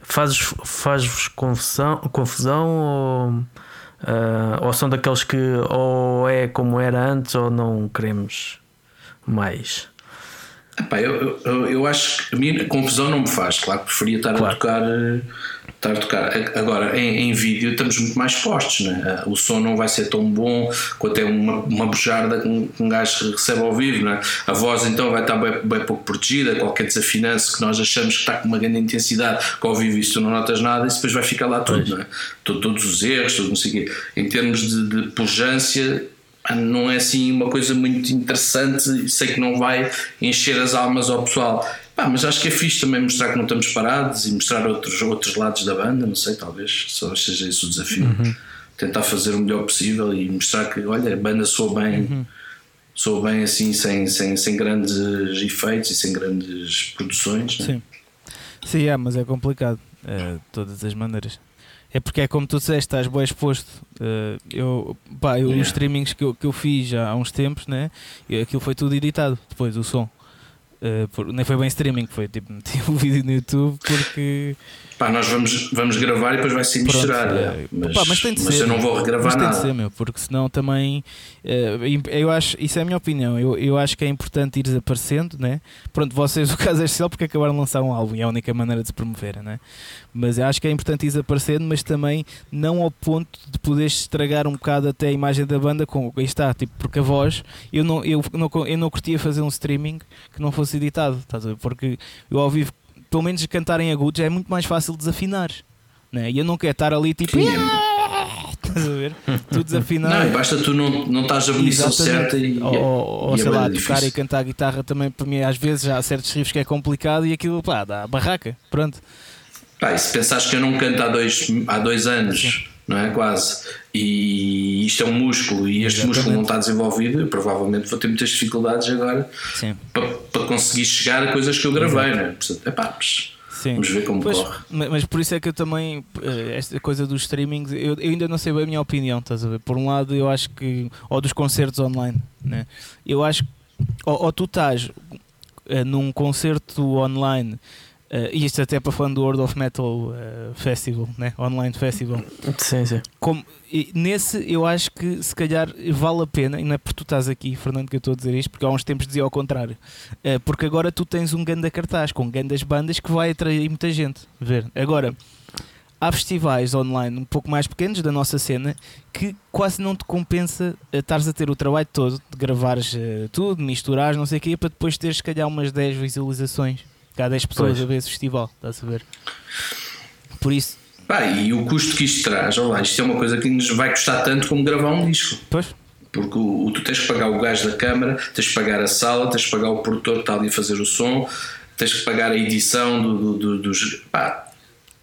faz- faz-vos confusão, confusão ou, ah, ou são daqueles que ou é como era antes ou não queremos mais? Epá, eu, eu, eu acho que a minha confusão não me faz. Claro que preferia estar Claro. a tocar. Estar a tocar. Agora, em, em vídeo estamos muito mais expostos, né? o som não vai ser tão bom quanto é uma, uma bujarda que um, um gajo recebe ao vivo. Né? A voz então vai estar bem, bem pouco protegida, qualquer desafinança que nós achamos que está com uma grande intensidade, que ao vivo isso tu não notas nada, isso depois vai ficar lá tudo. Né? To- Todos os erros, tudo, não sei o quê. Em termos de, de pujança, ah, não é assim uma coisa muito interessante. Sei que não vai encher as almas ao pessoal. Pá, mas acho que é fixe também mostrar que não estamos parados e mostrar outros, outros lados da banda. Não sei, talvez só seja esse o desafio. Tentar fazer o melhor possível e mostrar que, olha, a banda soa bem sou bem assim, sem, sem, sem grandes efeitos e sem grandes produções. Né? Sim. Sim, é, mas é complicado, uh, de todas as maneiras. É porque é como tu disseste, estás bem exposto. Uh, eu, pá, eu, yeah. os streamings que eu, que eu fiz já há uns tempos, né? E aquilo foi tudo editado depois, o som. Uh, por, nem foi bem streaming, foi tipo, meti um vídeo no YouTube porque. Pá, nós vamos, vamos gravar e depois vai ser misturar. É, mas, mas, tem de mas ser, eu não vou regravar mas nada. Tem de ser, meu, porque senão também. Uh, eu acho, isso é a minha opinião. Eu, eu acho que é importante ires aparecendo, né? Pronto, vocês, o caso é especial porque acabaram de lançar um álbum e é a única maneira de se promover, né? Mas eu acho que é importante ires aparecendo, mas também não ao ponto de poderes estragar um bocado até a imagem da banda com. Aí está, tipo, porque a voz. Eu não, eu não, eu não curtia fazer um streaming que não fosse editado, estás a ver? Porque eu ao vivo, pelo menos cantar em agudos, é muito mais fácil desafinar. Né? E eu não quero estar ali tipo. Estás a ver? Tu desafinar. Não, basta tu não, não estás a munição certa e. Ou, ou e sei lá, tocar e cantar a guitarra também para mim, às vezes já há certos riffs que é complicado e aquilo, pá, dá barraca. Pronto. Pá, e se pensares que eu não canto há dois, há dois anos. Sim não é? Quase. E isto é um músculo e este Exatamente. músculo não está desenvolvido, eu provavelmente vou ter muitas dificuldades agora para, para, conseguir chegar a coisas que eu gravei, não é? Portanto, epá, Sim. Vamos ver como pois, corre. Mas por isso é que eu também, eh, esta coisa dos streamings, eu, eu, ainda não sei bem a minha opinião, estás a ver? Por um lado, eu acho que, ou dos concertos online, né? eu acho que, ou, ou tu estás uh, num concerto online Uh, isto até para falando do World of Metal uh, Festival, né? Online Festival. Sim, sim. Como, nesse eu acho que se calhar vale a pena, e não é porque tu estás aqui, Fernando, que eu estou a dizer isto, porque há uns tempos dizia ao contrário. Uh, porque agora tu tens um ganda cartaz com grandes bandas que vai atrair muita gente. Ver. Agora, há festivais online um pouco mais pequenos da nossa cena que quase não te compensa estares a ter o trabalho todo de gravares tudo, misturares, não sei o quê, para depois teres se calhar umas 10 visualizações Cá 10 pessoas pois. a ver esse festival, estás a ver? Por isso. Pá, e o custo que isto traz, olha lá, isto é uma coisa que nos vai custar tanto como gravar um disco. Pois. Porque o, o, tu tens que pagar o gajo da câmara, tens que pagar a sala, tens que pagar o produtor que está ali a fazer o som, tens que pagar a edição do, do, do, dos. Pá,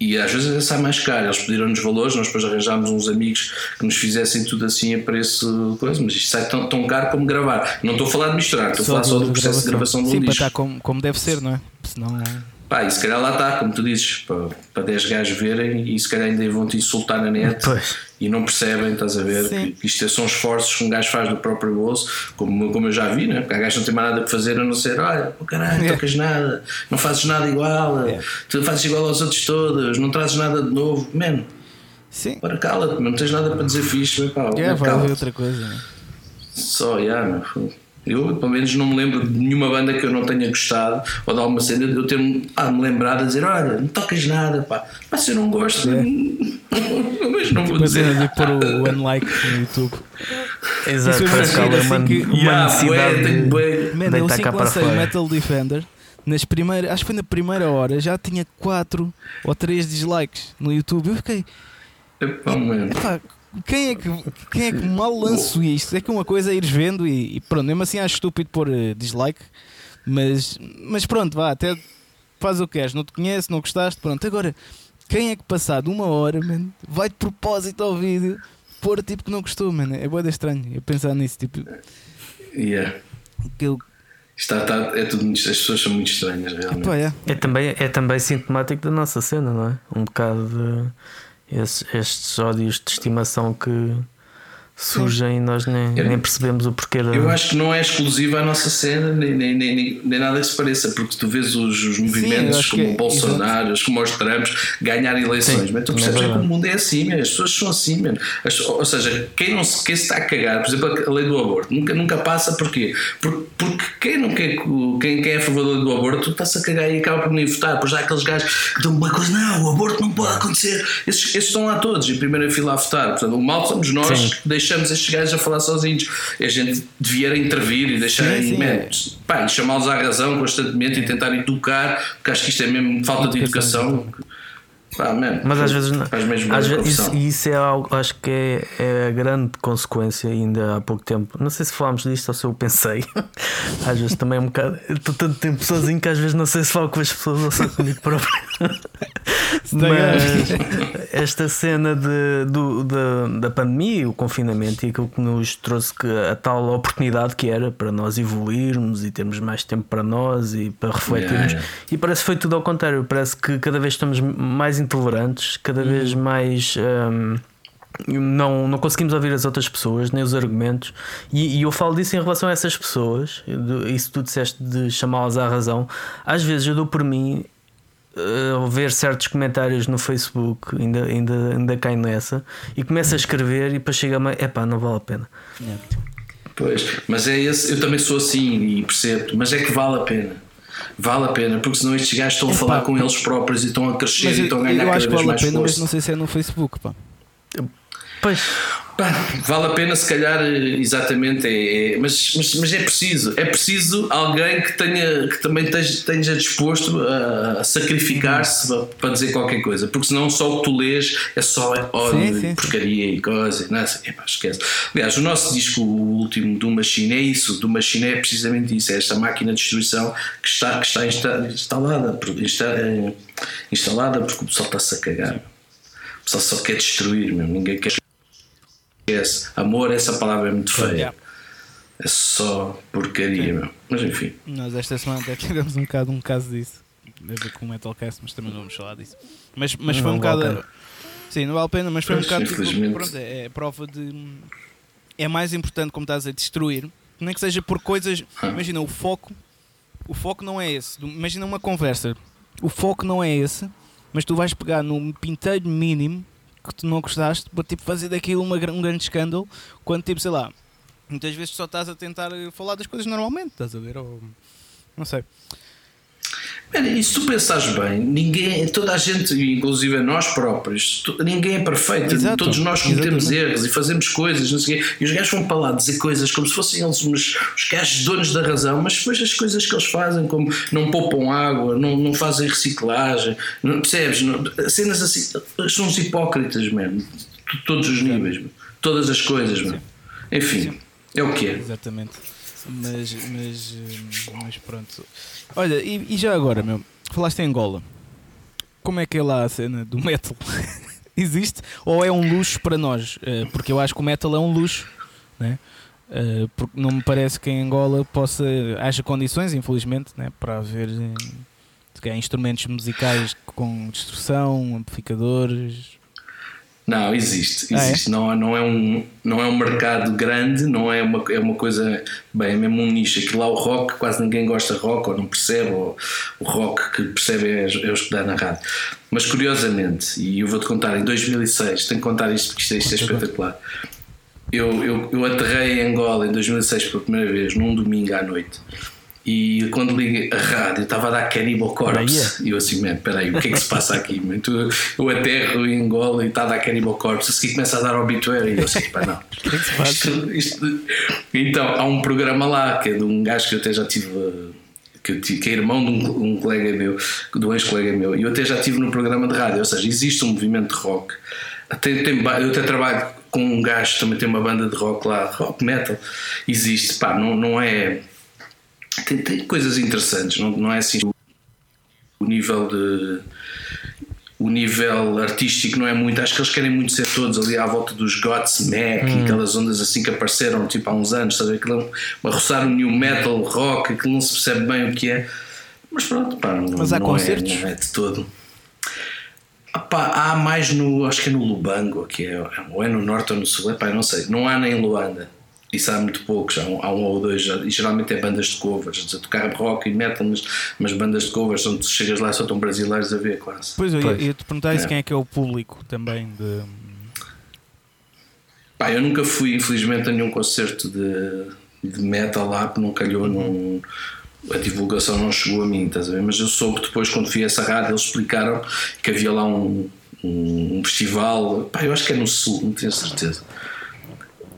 e às vezes até sai mais caro. Eles pediram-nos valores, nós depois arranjámos uns amigos que nos fizessem tudo assim a preço coisa, mas isto sai tão, tão caro como gravar. Não estou a falar de misturar, estou a falar só do processo de gravação do Sim, disco. para estar como, como deve ser, não é? Senão é. Pá, e se calhar lá está, como tu dizes, para, para 10 gajos verem e se calhar ainda vão te insultar na net pois. e não percebem, estás a ver? Sim. Que isto são esforços que um gajo faz do próprio bolso, como, como eu já vi, né? porque há gajos não tem mais nada para fazer a não ser, olha, oh, caralho, não tocas nada, não fazes nada igual, é. tu fazes igual aos outros todos, não trazes nada de novo, man. Sim. Para cala-te, não tens nada para dizer fixe, pá, é, vai outra coisa. Né? Só, já, meu. Eu, pelo menos, não me lembro de nenhuma banda que eu não tenha gostado ou de alguma cena de eu ter ah, me lembrado a dizer: Olha, não tocas nada, pá, mas eu não gosto, é. mas não vou tipo dizer. de pôr o unlike no YouTube. Exato, parece que há uma, que, uma yeah, necessidade Man, eu assim que lancei o Metal Defender, nas primeiras, acho que foi na primeira hora, já tinha 4 ou 3 dislikes no YouTube. Eu fiquei. Epá, mano. Epá, quem é que, quem é que mal lançou isto? É que uma coisa é ires vendo e, e pronto, mesmo assim acho estúpido pôr uh, dislike, mas, mas pronto, vá, até faz o que queres, não te conhece, não gostaste, pronto. Agora, quem é que passado uma hora, man, vai de propósito ao vídeo pôr tipo que não gostou, man? É boa estranho eu pensar nisso, tipo. Yeah. Que eu, Está, está, é tudo, as pessoas são muito estranhas, realmente. é. É, também, é também sintomático da nossa cena, não é? Um bocado de esses, estes ódios de estimação que surgem e nós nem, nem percebemos o porquê da... Eu acho que não é exclusiva à nossa cena, nem, nem, nem, nem nada que se pareça, porque tu vês os, os movimentos Sim, como o é, Bolsonaro, como os Trumps ganhar eleições, Sim, mas tu percebes é que o mundo é assim, man, as pessoas são assim, man. As, ou seja, quem, não se, quem se está a cagar, por exemplo, a lei do aborto, nunca, nunca passa porquê? Porque, porque quem não quer quem, quem é a favor da lei do aborto, está-se a cagar e acaba por nem votar, pois há aqueles gajos que dão uma coisa, não, o aborto não pode acontecer, esses, esses estão lá todos em primeira fila a votar, portanto, o mal somos nós Sim. que deixamos deixamos estes gajos a falar sozinhos. A gente devia intervir e deixar sim, sim. Pá, chamá-los à razão constantemente é. e tentar educar, porque acho que isto é mesmo falta de educação. Man, Mas às vezes, às vezes isso, isso, é algo, acho que é, é a grande consequência, ainda há pouco tempo. Não sei se falámos disto ou se eu pensei. Às vezes também é um bocado. Estou tanto tempo sozinho que às vezes não sei se falo com as pessoas ou só comigo próprio. Mas esta cena de, do, da, da pandemia, o confinamento e aquilo que nos trouxe que a tal oportunidade que era para nós evoluirmos e termos mais tempo para nós e para refletirmos. Yeah, yeah. E parece que foi tudo ao contrário. Parece que cada vez estamos mais intolerantes, cada vez uhum. mais. Um, não, não conseguimos ouvir as outras pessoas, nem os argumentos, e, e eu falo disso em relação a essas pessoas. Isso tu disseste de chamá-las à razão. Às vezes eu dou por mim uh, ver certos comentários no Facebook, ainda, ainda, ainda cai nessa, e começo a escrever e depois chega-me, epá, não vale a pena. Pois, mas é esse, eu também sou assim e percebo, mas é que vale a pena. Vale a pena, porque senão estes gajos estão a falar com eles próprios e estão a crescer e estão a ganhar eu cada vez vale mais a pena, força. Mas não sei se é no Facebook, pá. Pois. Vale a pena, se calhar, exatamente, é, é, mas, mas, mas, é preciso, é preciso alguém que tenha que também esteja, disposto a, a sacrificar-se para dizer qualquer coisa, porque senão só o que tu lês é só ódio sim, sim, porcaria sim. e coisa, não é? Epá, esquece. Aliás, o nosso disco, o último do Machine, é isso, do Machine é precisamente isso, é esta máquina de destruição que está, que está instalada, está, instalada porque o pessoal está-se a cagar. O pessoal só quer destruir, ninguém quer esquece. Amor, essa palavra é muito feia. É só porcaria, meu. Mas enfim. Nós esta semana até tivemos um bocado um caso disso. Deve ver com o Metalcast, mas também não vamos falar disso. Mas, mas foi um bocado. Sim, não vale a pena, mas foi pois, um bocado. Tipo, pronto, é, é prova de. É mais importante, como estás a destruir, nem que seja por coisas. Ah. Imagina, o foco. O foco não é esse. Imagina uma conversa. O foco não é esse, mas tu vais pegar num pinteiro mínimo que tu não gostaste para tipo, fazer daquilo uma, um grande escândalo, quando tipo, sei lá, muitas vezes só estás a tentar falar das coisas normalmente, estás a ver? Ou, não sei. E se tu pensares bem, ninguém, toda a gente, inclusive nós próprios, ninguém é perfeito. Exato, Todos nós cometemos exatamente. erros e fazemos coisas, não sei E os gajos vão para lá dizer coisas como se fossem eles os, os gajos donos da razão, mas depois as coisas que eles fazem, como não poupam água, não, não fazem reciclagem, não, percebes? Não, cenas assim, são uns hipócritas mesmo, todos os níveis, todas as coisas, mesmo. Enfim, é o que é. Exatamente. Mas, mas, mas pronto. Olha, e, e, já agora, meu, falaste em Angola. Como é que é lá a cena do metal? Existe? Ou é um luxo para nós? Eh, porque eu acho que o metal é um luxo, né? Eh, porque não me parece que em Angola possa haja condições, infelizmente, né? para haver eh, instrumentos musicais com destruição, amplificadores, não, existe, existe. Ah, é? Não, não, é um, não é um mercado grande, não é uma, é uma coisa, bem, é mesmo um nicho. Aquilo lá o rock, quase ninguém gosta de rock ou não percebe, ou o rock que percebe é, é o estudar na rádio. Mas curiosamente, e eu vou-te contar, em 2006, tenho que contar isto porque isto, é, isto é espetacular. Eu, eu, eu aterrei em Angola em 2006 pela primeira vez, num domingo à noite. E quando liguei a rádio, estava a dar Cannibal Corpse. E eu assim, man, peraí, o que é que se passa aqui? Então, eu aterro em Angola e está a dar Cannibal Corpse. A seguir começa a dar Obituary. E eu assim, pá, não. Isto, isto... Então, há um programa lá que é de um gajo que eu até já tive. Que, eu, que é irmão de um, um colega meu, de um ex-colega meu, e eu até já estive no programa de rádio. Ou seja, existe um movimento de rock. Até, tem, eu até trabalho com um gajo também tem uma banda de rock lá, rock metal. Existe, pá, não, não é tem, tem coisas interessantes, não, não é assim o nível de o nível artístico não é muito, acho que eles querem muito ser todos ali à volta dos Godsmack hum. e aquelas ondas assim que apareceram tipo há uns anos, sabe? Aquilo, a roçar o new metal, rock, aquilo não se percebe bem o que é, mas pronto, pá, não, mas há não concertos? É, não é de todo. Pá, há mais no, acho que é no Lubango, que é, ou é no norte ou no sul, pá, não sei, não há nem em Luanda. Isso há muito poucos, há um, há um ou dois, e geralmente é bandas de covers, a tocar rock e metal, mas, mas bandas de covers, onde chegas lá só estão brasileiros a ver quase. Pois eu ia, te perguntar isso, é. quem é que é o público também de. Pá, eu nunca fui, infelizmente, a nenhum concerto de, de metal lá, porque não calhou, não, a divulgação não chegou a mim, estás a ver? Mas eu soube depois, quando fui a essa rádio, eles explicaram que havia lá um, um, um festival, pá, eu acho que é no Sul, não tenho certeza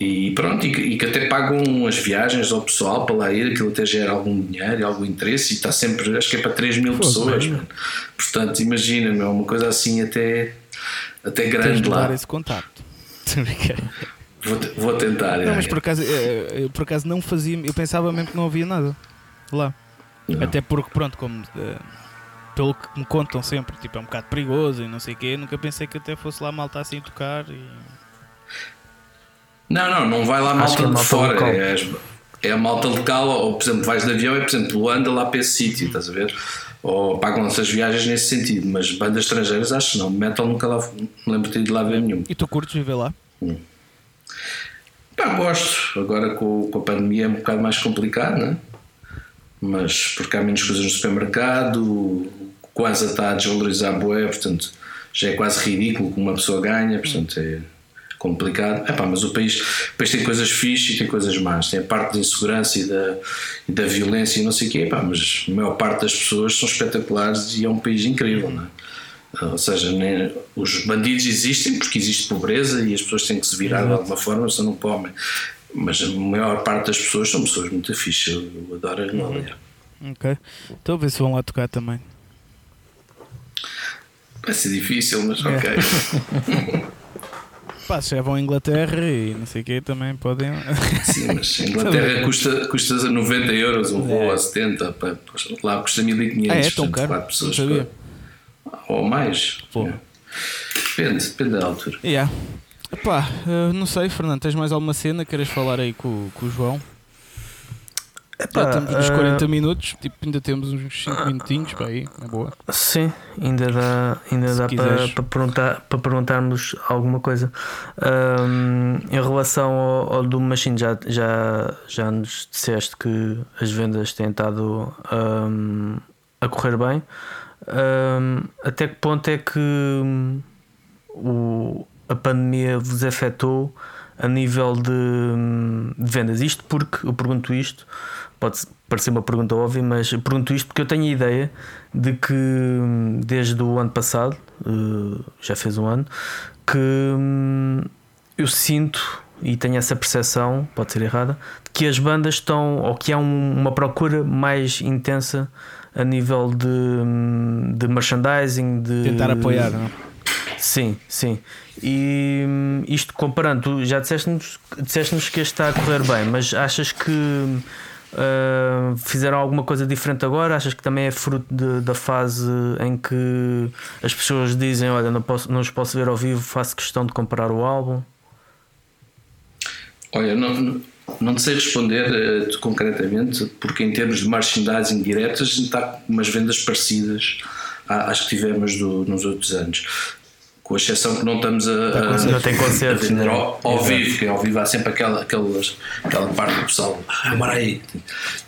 e pronto, e que, e que, até pagam as viagens ao pessoal para lá ir, aquilo até gera algum dinheiro e algum interesse, e está sempre, acho que é para 3 mil Pô, pessoas. Portanto, imagina, meu, uma coisa assim até, até grande lá. esse contacto. vou, vou tentar. Não, é. mas por acaso, eu, por acaso não fazia, eu pensava mesmo que não havia nada lá. Não. Até porque, pronto, como. Uh, pelo que me contam sempre, tipo, é um bocado perigoso e não sei o quê, nunca pensei que até fosse lá malta assim tocar e... Não, não, não vai lá malta, é de fora, é, é, a malta local, ou por exemplo, vais de avião e por exemplo, anda lá para esse sítio, estás a ver? Ou pagam-se as viagens nesse sentido, mas bandas estrangeiras acho que não, metal nunca lá, não lembro de ir lá ver nenhum. E tu curtes viver lá? Hum. Pá, gosto, agora com, com a pandemia é um bocado mais complicado, não é? mas porque há menos coisas no supermercado, quase está a desvalorizar a boé, portanto já é quase ridículo que uma pessoa ganha, portanto é complicado. Epá, mas o país, o país tem coisas fixas e tem coisas más, tem a parte da insegurança e da, e da violência e não sei o quê, epá, mas a maior parte das pessoas são espetaculares e é um país incrível, não é? Ou seja, nem, os bandidos existem porque existe pobreza e as pessoas têm que se virar de alguma forma, senão não podem mas a maior parte das pessoas são pessoas muito fixas. Eu adoro a. Uhum. Ok. Então a ver se vão lá tocar também. Vai ser difícil, mas é. ok. Pá, se já vão à Inglaterra e não sei o quê também podem. Sim, mas a Inglaterra custa, custa 90 euros um voo é. a 70, pá, lá custa 1500. Ah, é tão caro? 4 pessoas. Ou mais. Pô. É. Depende, depende da altura. Yeah. Epá, uh, não sei, Fernando, tens mais alguma cena? Queres falar aí com, com o João? Epá, estamos nos 40 uh, minutos, tipo, ainda temos uns 5 uh, minutinhos para aí, é boa. Sim, ainda dá, ainda dá para, para, perguntar, para perguntarmos alguma coisa. Um, em relação ao, ao do Machine, já, já, já nos disseste que as vendas têm estado um, a correr bem. Um, até que ponto é que o, a pandemia vos afetou a nível de, de, vendas? Isto porque eu pergunto isto, pode parecer uma pergunta óbvia, mas pergunto isto porque eu tenho a ideia de que desde o ano passado, eh, já fez um ano, que hum, eu sinto e tenho essa percepção, pode ser errada, de que as bandas estão, ou que há uma procura mais intensa a nível de, hum, de merchandising, de tentar apoiar, não? É? Sim, sim. E hum, isto comparando, tu já disseste-nos disseste que este está a correr bem, mas achas que uh, fizeram alguma coisa diferente agora? Achas que também é fruto de, da fase em que as pessoas dizem: Olha, não, posso, não os posso ver ao vivo, faço questão de comprar o álbum? Olha, não, não sei responder uh, concretamente, porque em termos de merchandising diretas, está com umas vendas parecidas às que tivemos do, nos outros anos com exceção que não estamos a, a, não tem concertos, a ao, ao vivo, que ao vivo há sempre aquela, aquelas, aquela parte do pessoal, ah, bora aí,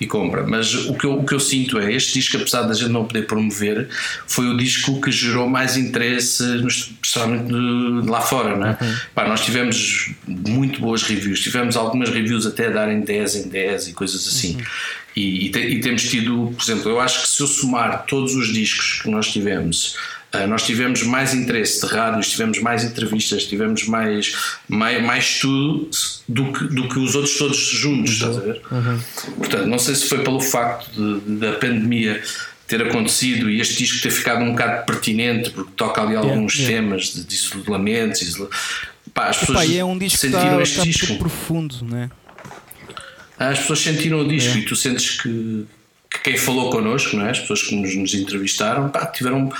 e compra. Mas o que, eu, o que eu sinto é, este disco, apesar da gente não poder promover, foi o disco que gerou mais interesse, especialmente lá fora, não é? Uhum. Pá, nós tivemos muito boas reviews, tivemos algumas reviews até a darem 10 em 10 e coisas assim. Uhum. E, e, te, e temos tido, por exemplo, eu acho que se eu somar todos os discos que nós tivemos Uh, nós tivemos mais interesse de rádios, tivemos mais entrevistas, tivemos mais, mais, mais estudo do que, do que os outros todos juntos, uhum. estás a ver? Uhum. Portanto, não sei se foi pelo facto de, da pandemia ter acontecido e este disco ter ficado um bocado pertinente, porque toca ali alguns yeah, temas de, de isolamentos. Pá, as pessoas Epá, é um disco sentiram está, este está disco. profundo, né? As pessoas sentiram o disco é. e tu sentes que, que, quem falou connosco, não é? as pessoas que nos, nos entrevistaram, pá, tiveram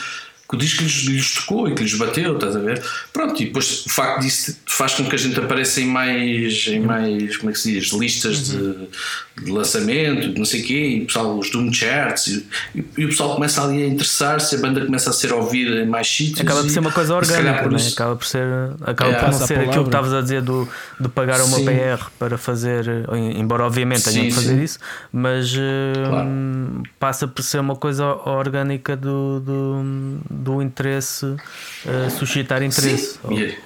que o disco lhes, lhes tocou e que lhes bateu, estás a ver? Pronto, e depois o facto disso faz com que a gente apareça em mais, em mais como é que se diz, listas uhum. de, de, lançamento, não sei o quê, e o pessoal, os Doom Charts, e, e, o pessoal começa ali a interessar-se, a banda começa a ser ouvida em mais sítios. Acaba por ser uma coisa orgânica, né? acaba por ser, acaba é, por não ser aquilo que estavas a dizer do, de pagar uma Sim. PR para fazer, embora obviamente tenham que fazer isso, mas claro. hum, passa por ser uma coisa orgânica do, do do interesse, uh, suscitar interesse. E,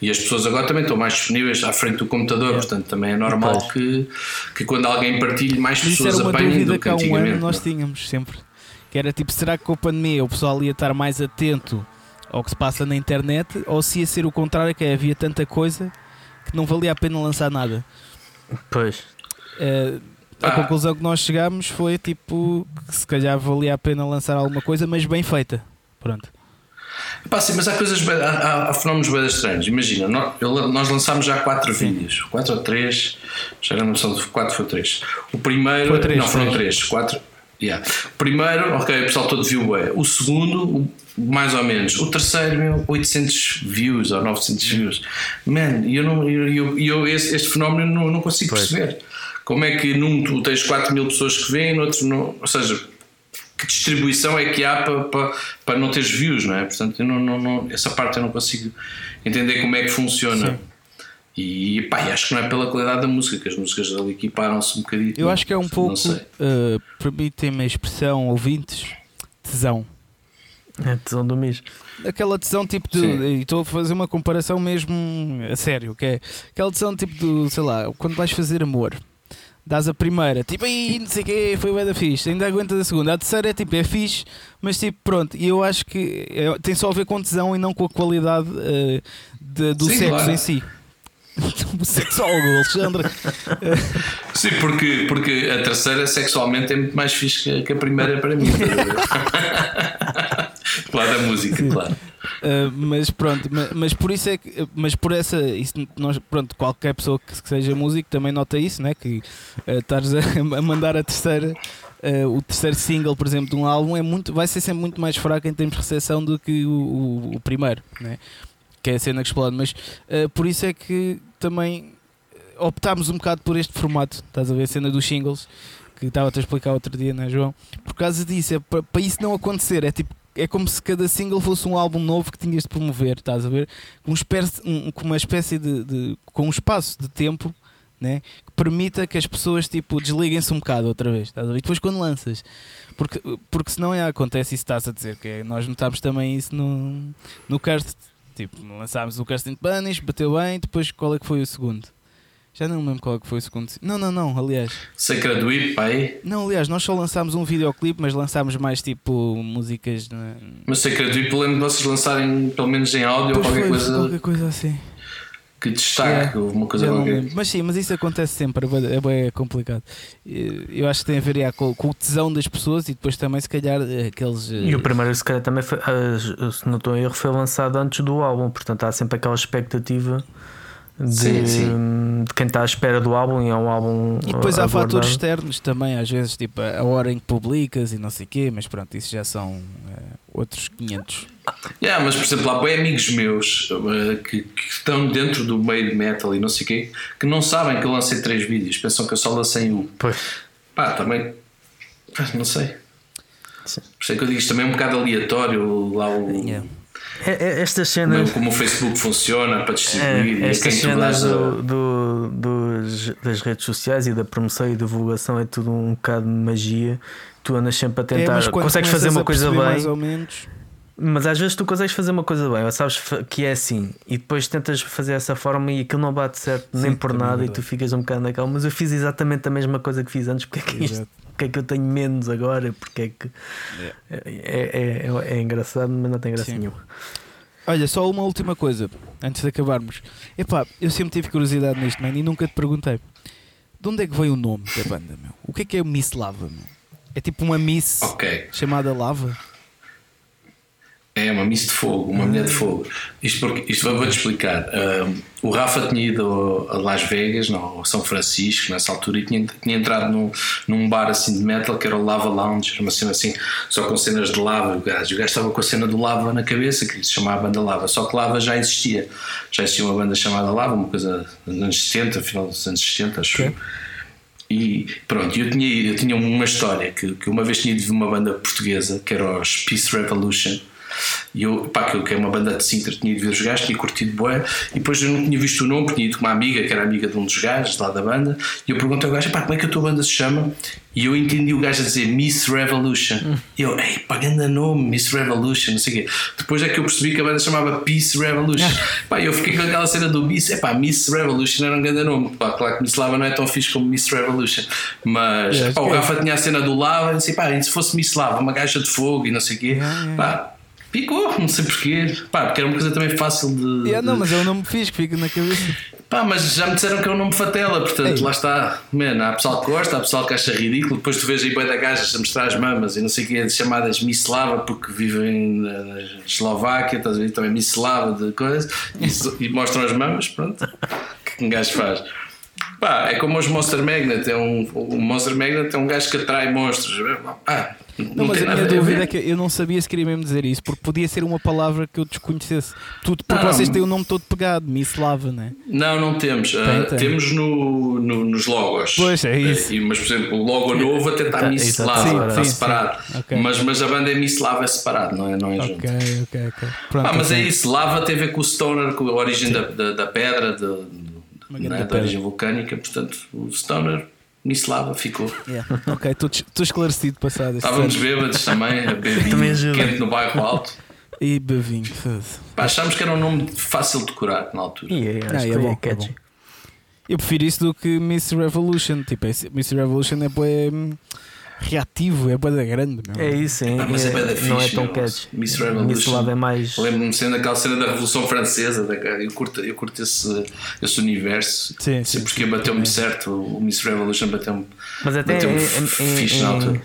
e, as pessoas agora também estão mais disponíveis à frente do computador, é. portanto também é normal que, que quando alguém partilhe, mais pessoas apanhem do que, que há um ano nós tínhamos sempre. Que era tipo, será que com a pandemia o pessoal ia estar mais atento ao que se passa na internet ou se ia ser o contrário, que havia tanta coisa que não valia a pena lançar nada? Pois. Uh, a ah. conclusão que nós chegámos foi tipo que se calhar valia a pena lançar alguma coisa, mas bem feita. Pronto. Pá, sim, mas há coisas, há, há fenómenos bem estranhos. Imagina, nós, nós lançámos já quatro sim. vídeos, quatro ou três, já não noção de quatro ou três. O primeiro, três, não foram três, quatro, Yeah. Primeiro, ok, o pessoal todo viu bem. O segundo, mais ou menos. O terceiro, meu, 800 views ou 900 views. Man, eu não, eu, eu, eu esse, este fenómeno não, não consigo pois. perceber. Como é que num tu tens 4 mil pessoas que veem, no outro não. Ou seja, que distribuição é que há para, para, para não teres views, não é? Portanto, eu não, não, não, essa parte eu não consigo entender como é que funciona. Sim. E pá, acho que não é pela qualidade da música, que as músicas ali equiparam-se um bocadinho. Eu acho que é um pouco, uh, permitem-me a expressão, ouvintes, tesão. É tesão do mês. Aquela tesão tipo de. E estou a fazer uma comparação mesmo a sério, que é aquela tesão tipo do, sei lá, quando vais fazer amor. Dás a primeira, tipo, aí não sei o quê, foi bem da fixe, ainda aguentas a segunda. A terceira é tipo, é fixe, mas tipo, pronto. E eu acho que é, tem só a ver com tesão e não com a qualidade uh, de, do Sim, sexo claro. em si. sexólogo, Alexandre. Sim, porque, porque a terceira sexualmente é muito mais fixe que a primeira para mim. claro, a música, claro. Uh, mas pronto, mas, mas, por isso é que, mas por essa, isso, nós, pronto, qualquer pessoa que, que seja músico também nota isso, né? que uh, estares a, a, mandar a terceira, uh, o terceiro single, por exemplo, de um álbum é muito, vai ser sempre muito mais fraco em termos de recepção do que o, o, o primeiro, né? que é a cena que explode, mas uh, por isso é que também optámos um bocado por este formato, estás a ver a cena dos singles que estava-te a explicar outro dia, né, João? Por causa disso, é para, para isso não acontecer, é tipo é como se cada single fosse um álbum novo que tinhas de promover, estás a ver? Com, um, uma espécie de, de, com um espaço de tempo né? que permita que as pessoas tipo, desliguem-se um bocado outra vez, estás a ver? E depois quando lanças, porque, porque senão é, acontece isso estás a dizer, que é, nós notámos também isso no, no cast Tipo, lançámos o Casting Punish, bateu bem, depois qual é que foi o segundo? Já não lembro qual é que foi o segundo. Não, não, não, aliás. Sacred Whip, pai? Não, aliás, nós só lançámos um videoclipe, mas lançámos mais tipo músicas. Na... Mas Sacred Whip, lembro de vocês lançarem pelo menos em áudio pois ou qualquer foi, coisa. Qualquer coisa assim que destaque, é, uma coisa qualquer. Mas sim, mas isso acontece sempre, é bem complicado. Eu acho que tem a ver com, com, o tesão das pessoas e depois também, se calhar, aqueles. E o primeiro, se calhar, também foi, se não estou a erro, foi lançado antes do álbum, portanto há sempre aquela expectativa. De, sim, sim. de quem está à espera do álbum e é um álbum. E depois há fatores externos também, às vezes, tipo a hora em que publicas e não sei o quê, mas pronto, isso já são é, outros 500. Yeah, mas por exemplo, há bem amigos meus uh, que, que, estão dentro do meio de metal e não sei o quê, que não sabem que eu lancei três vídeos, pensam que eu só lancei um. Pois. Pá, também. Não sei. Sim. Por isso é que eu digo isto também é um bocado aleatório lá o. Yeah. É, é, estas cenas. Como o Facebook funciona para distribuir é, estas cenas do, do, dos, das redes sociais e da promoção e divulgação é tudo um bocado de magia. Tu andas sempre a é, tentar. É, consegues fazer uma coisa bem. Mais ou menos mas às vezes tu consegues fazer uma coisa bem, ou sabes que é assim, e depois tentas fazer essa forma e aquilo não bate certo Sim, nem por nada, e tu ficas um bocado naquela. Mas eu fiz exatamente a mesma coisa que fiz antes, porque é que, isto, porque é que eu tenho menos agora? Porque é que. É, é, é, é engraçado, mas não tem graça Sim. nenhuma. Olha, só uma última coisa antes de acabarmos. Epá, eu sempre tive curiosidade nisto, man, e nunca te perguntei de onde é que veio o nome da banda, meu? O que é que é Miss Lava, meu? É tipo uma Miss okay. chamada Lava? É uma Miss de Fogo, uma mulher de fogo. Isto, porque, isto vou-te explicar. Um, o Rafa tinha ido a Las Vegas, não, São Francisco, nessa altura, e tinha, tinha entrado num, num bar assim de metal que era o Lava Lounge, uma cena assim, só com cenas de lava. O gajo, o gajo estava com a cena do lava na cabeça, que se chamava Banda Lava. Só que Lava já existia. Já existia uma banda chamada Lava, uma coisa dos anos 70, final dos anos 60, acho. Okay. E pronto, eu tinha, eu tinha uma história que, que uma vez tinha ido de uma banda portuguesa que era os Peace Revolution e eu, pá, que é uma banda de Sintra, tinha ido ver os gajos, tinha curtido bué, e depois eu não tinha visto o nome, tinha ido com uma amiga, que era amiga de um dos gajos lá da banda, e eu perguntei ao gajo, pá, como é que a tua banda se chama? E eu entendi o gajo a dizer Miss Revolution. Hum. E eu, ei, pá, grande nome, Miss Revolution, não sei o quê. Depois é que eu percebi que a banda chamava Peace Revolution. pá, eu fiquei com aquela cena do Miss, é pá, Miss Revolution era um grande nome. Pá, claro que Miss Lava não é tão fixe como Miss Revolution. Mas, pá, o Rafa tinha a cena do Lava, e disse, pá, e se fosse Miss Lava, uma gaja de fogo e não sei o quê. Pá, Ficou, não sei porquê. Pá, porque era uma coisa também fácil de. Yeah, não, mas é um nome fixe que fica na cabeça. Pá, mas já me disseram que é um nome fatela, portanto, Ei. lá está. Man, há pessoal que gosta, há pessoal que acha ridículo. Depois tu vês aí boi da gajas a mostrar as mamas e não sei o que, chamadas Mislava porque vivem na Eslováquia, estás a ver? Também Mislava de coisa, e, e mostram as mamas, pronto. O que um gajo faz? Pá, é como os Monster Magnet. É um, o Monster Magnet é um gajo que atrai monstros. Ah, não, Não, mas tem a minha dúvida é que eu não sabia se queria mesmo dizer isso, porque podia ser uma palavra que eu desconhecesse. Tudo, porque Não. vocês têm o nome todo pegado, Mislava, né? Não, não temos. Ah, tem. Temos no, no- nos logos. Pois, é isso. Eh, e- Mas, por exemplo, o logo novo até está Tá, Miss exato, Lava, sim, está separado. sim. Ok. Mas, mas a banda é Miss Lava é separado, não é, não é junto. Ok, ok, ok. Ah, mas é isso, lava tem a ver com o stoner, com a origem da, da, da pedra, de, né, grande da pedra. origem vulcânica, portanto o stoner, Miss Lava ficou. Yeah. Ok, estou esclarecido passado. Estávamos bêbados também, a beber quente no bairro alto. E bevinho, achámos que era um nome fácil de decorar na altura. E é, acho Ah, que é é, bom, é bom. Eu prefiro isso do que Miss Revolution. Tipo, Miss Revolution é hum, reativo, é bué da grande. Meu. É isso, hein? Ah, mas é bué da não é fixe, tão meu. catchy. Miss Revolution. Miss Love é mais. Lembro-me sendo aquela cena da Revolução Francesa, da, eu, curto, eu curto esse, esse universo. Sim, sim, porque bateu-me também. certo, o Miss Revolution bateu-me Mas até bateu em, em- fixe na altura.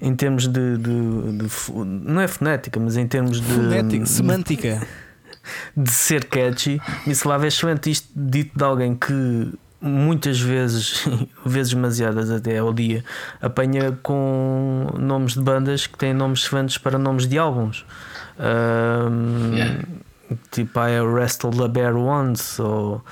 em, em termos de, de- de Não é fonética, mas em termos de. Fonética, semântica. de ser catchy, Miss Love é excelente. Isto dito de alguém que muitas vezes, vezes demasiadas até ao dia, apanha com nomes de bandas que têm nomes semelhantes para nomes de álbuns. Ahm, Yeah. Tipo I Wrestled a Bear Once ou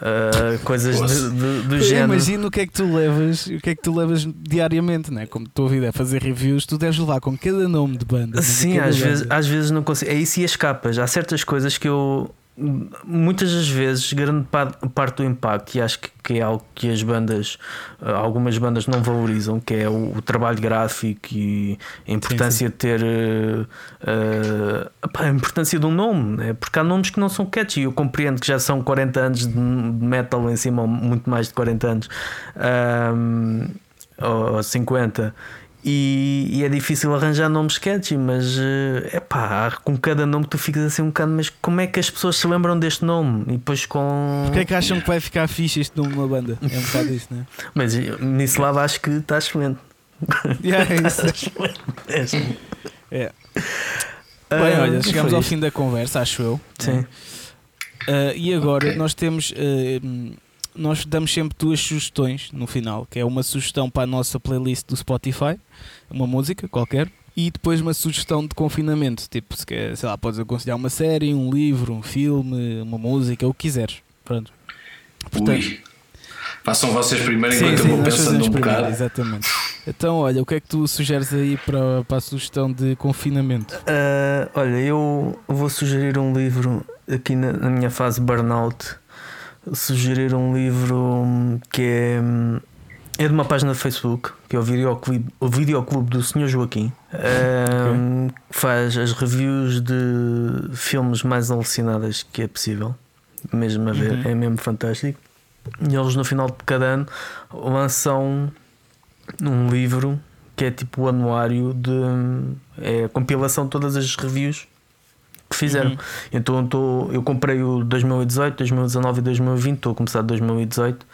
ah, coisas de- de- do Eu género. imagino o que é que tu levas, o que é que tu levas diariamente, né? Como a tua vida é fazer reviews, tu deves levar com cada nome de banda. né? Sim, às banda. vezes, às vezes não consigo. É isso e as capas. Há certas coisas que eu. Muitas das vezes, grande pa- parte do impacto, e acho que, que é algo que as bandas, ah, algumas bandas não valorizam, que é o, o trabalho gráfico e a importância de ter eh, eh, epá, a importância de um nome, né? porque há nomes que não são catchy. Eu compreendo que já são 40 anos de de metal em cima, ou muito mais de 40 anos, ahm, ou 50. E, e é difícil arranjar nomes catchy, mas é pá, com cada nome tu ficas assim um bocado, mas como é que as pessoas se lembram deste nome? E depois com. Porquê é que acham que vai ficar fixe este nome de uma banda? É um bocado isso, né? Mas nisso lá acho que está excelente. Yeah, é isso. É excelente. É. Ah, Bem, olha, e chegamos ao isto. fim da conversa, acho eu. Sim. Ah, e agora Ok. nós temos. ah, hum, nós damos sempre duas sugestões no final, que é uma sugestão para a nossa playlist do Spotify, uma música qualquer, e depois uma sugestão de confinamento. Tipo, se quer, sei lá, podes aconselhar uma série, um livro, um filme, uma música, o que quiseres. Pronto. Portanto, Ui. Façam vocês primeiro Sim, enquanto sim, eu vou pensando um primeiro, bocado. Exatamente. Então, olha, o que é que tu sugeres aí para, para a sugestão de confinamento? Ah, olha, eu vou sugerir um livro aqui na, na minha fase burnout. Sugerir um livro hum, que é, hum, é de uma página de Facebook, que é o Videoclube, o Videoclube do Sr. Joaquim, hum, que faz as reviews de filmes mais alucinadas que é possível. Mesmo a ver, Uhum. é mesmo fantástico. E eles no final de cada ano lançam um livro que é tipo o anuário de é a compilação de todas as reviews que fizeram. Uhum. Então eu, tô, eu comprei o 2018, 2019 e 2020, estou a começar 2018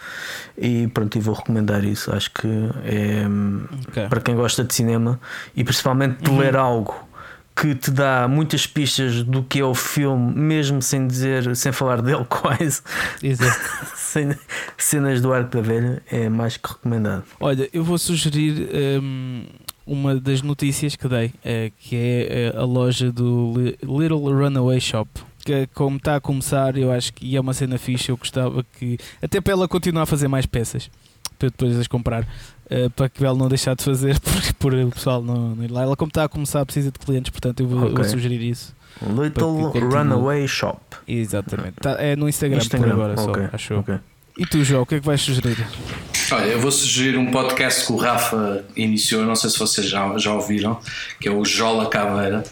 e pronto, e vou recomendar isso. Acho que é Ok. para quem gosta de cinema e principalmente de Uhum. ler algo que te dá muitas pistas do que é o filme, mesmo sem dizer, sem falar dele quase, Exato. sem cenas do Arco da Velha, é mais que recomendado. Olha, eu vou sugerir hum, uma das notícias que dei, eh, que é eh, a loja do Li- Little Runaway Shop. Que é como está a começar, eu acho que é uma cena fixe. Eu gostava que, até para ela continuar a fazer mais peças, para depois as comprar, eh, para que ela não deixar de fazer, por, por o pessoal não, não ir lá. Ela, como está a começar, precisa de clientes, portanto, eu vou, eu vou sugerir isso. Little. Runaway Shop. Exatamente. Tá- é no Instagram, Instagram, por agora ok, só, acho eu. ok. E tu, João, o que é que vais sugerir? Olha, eu vou sugerir um podcast que o Rafa iniciou, não sei se vocês já, já ouviram, que é o Jola Caveira,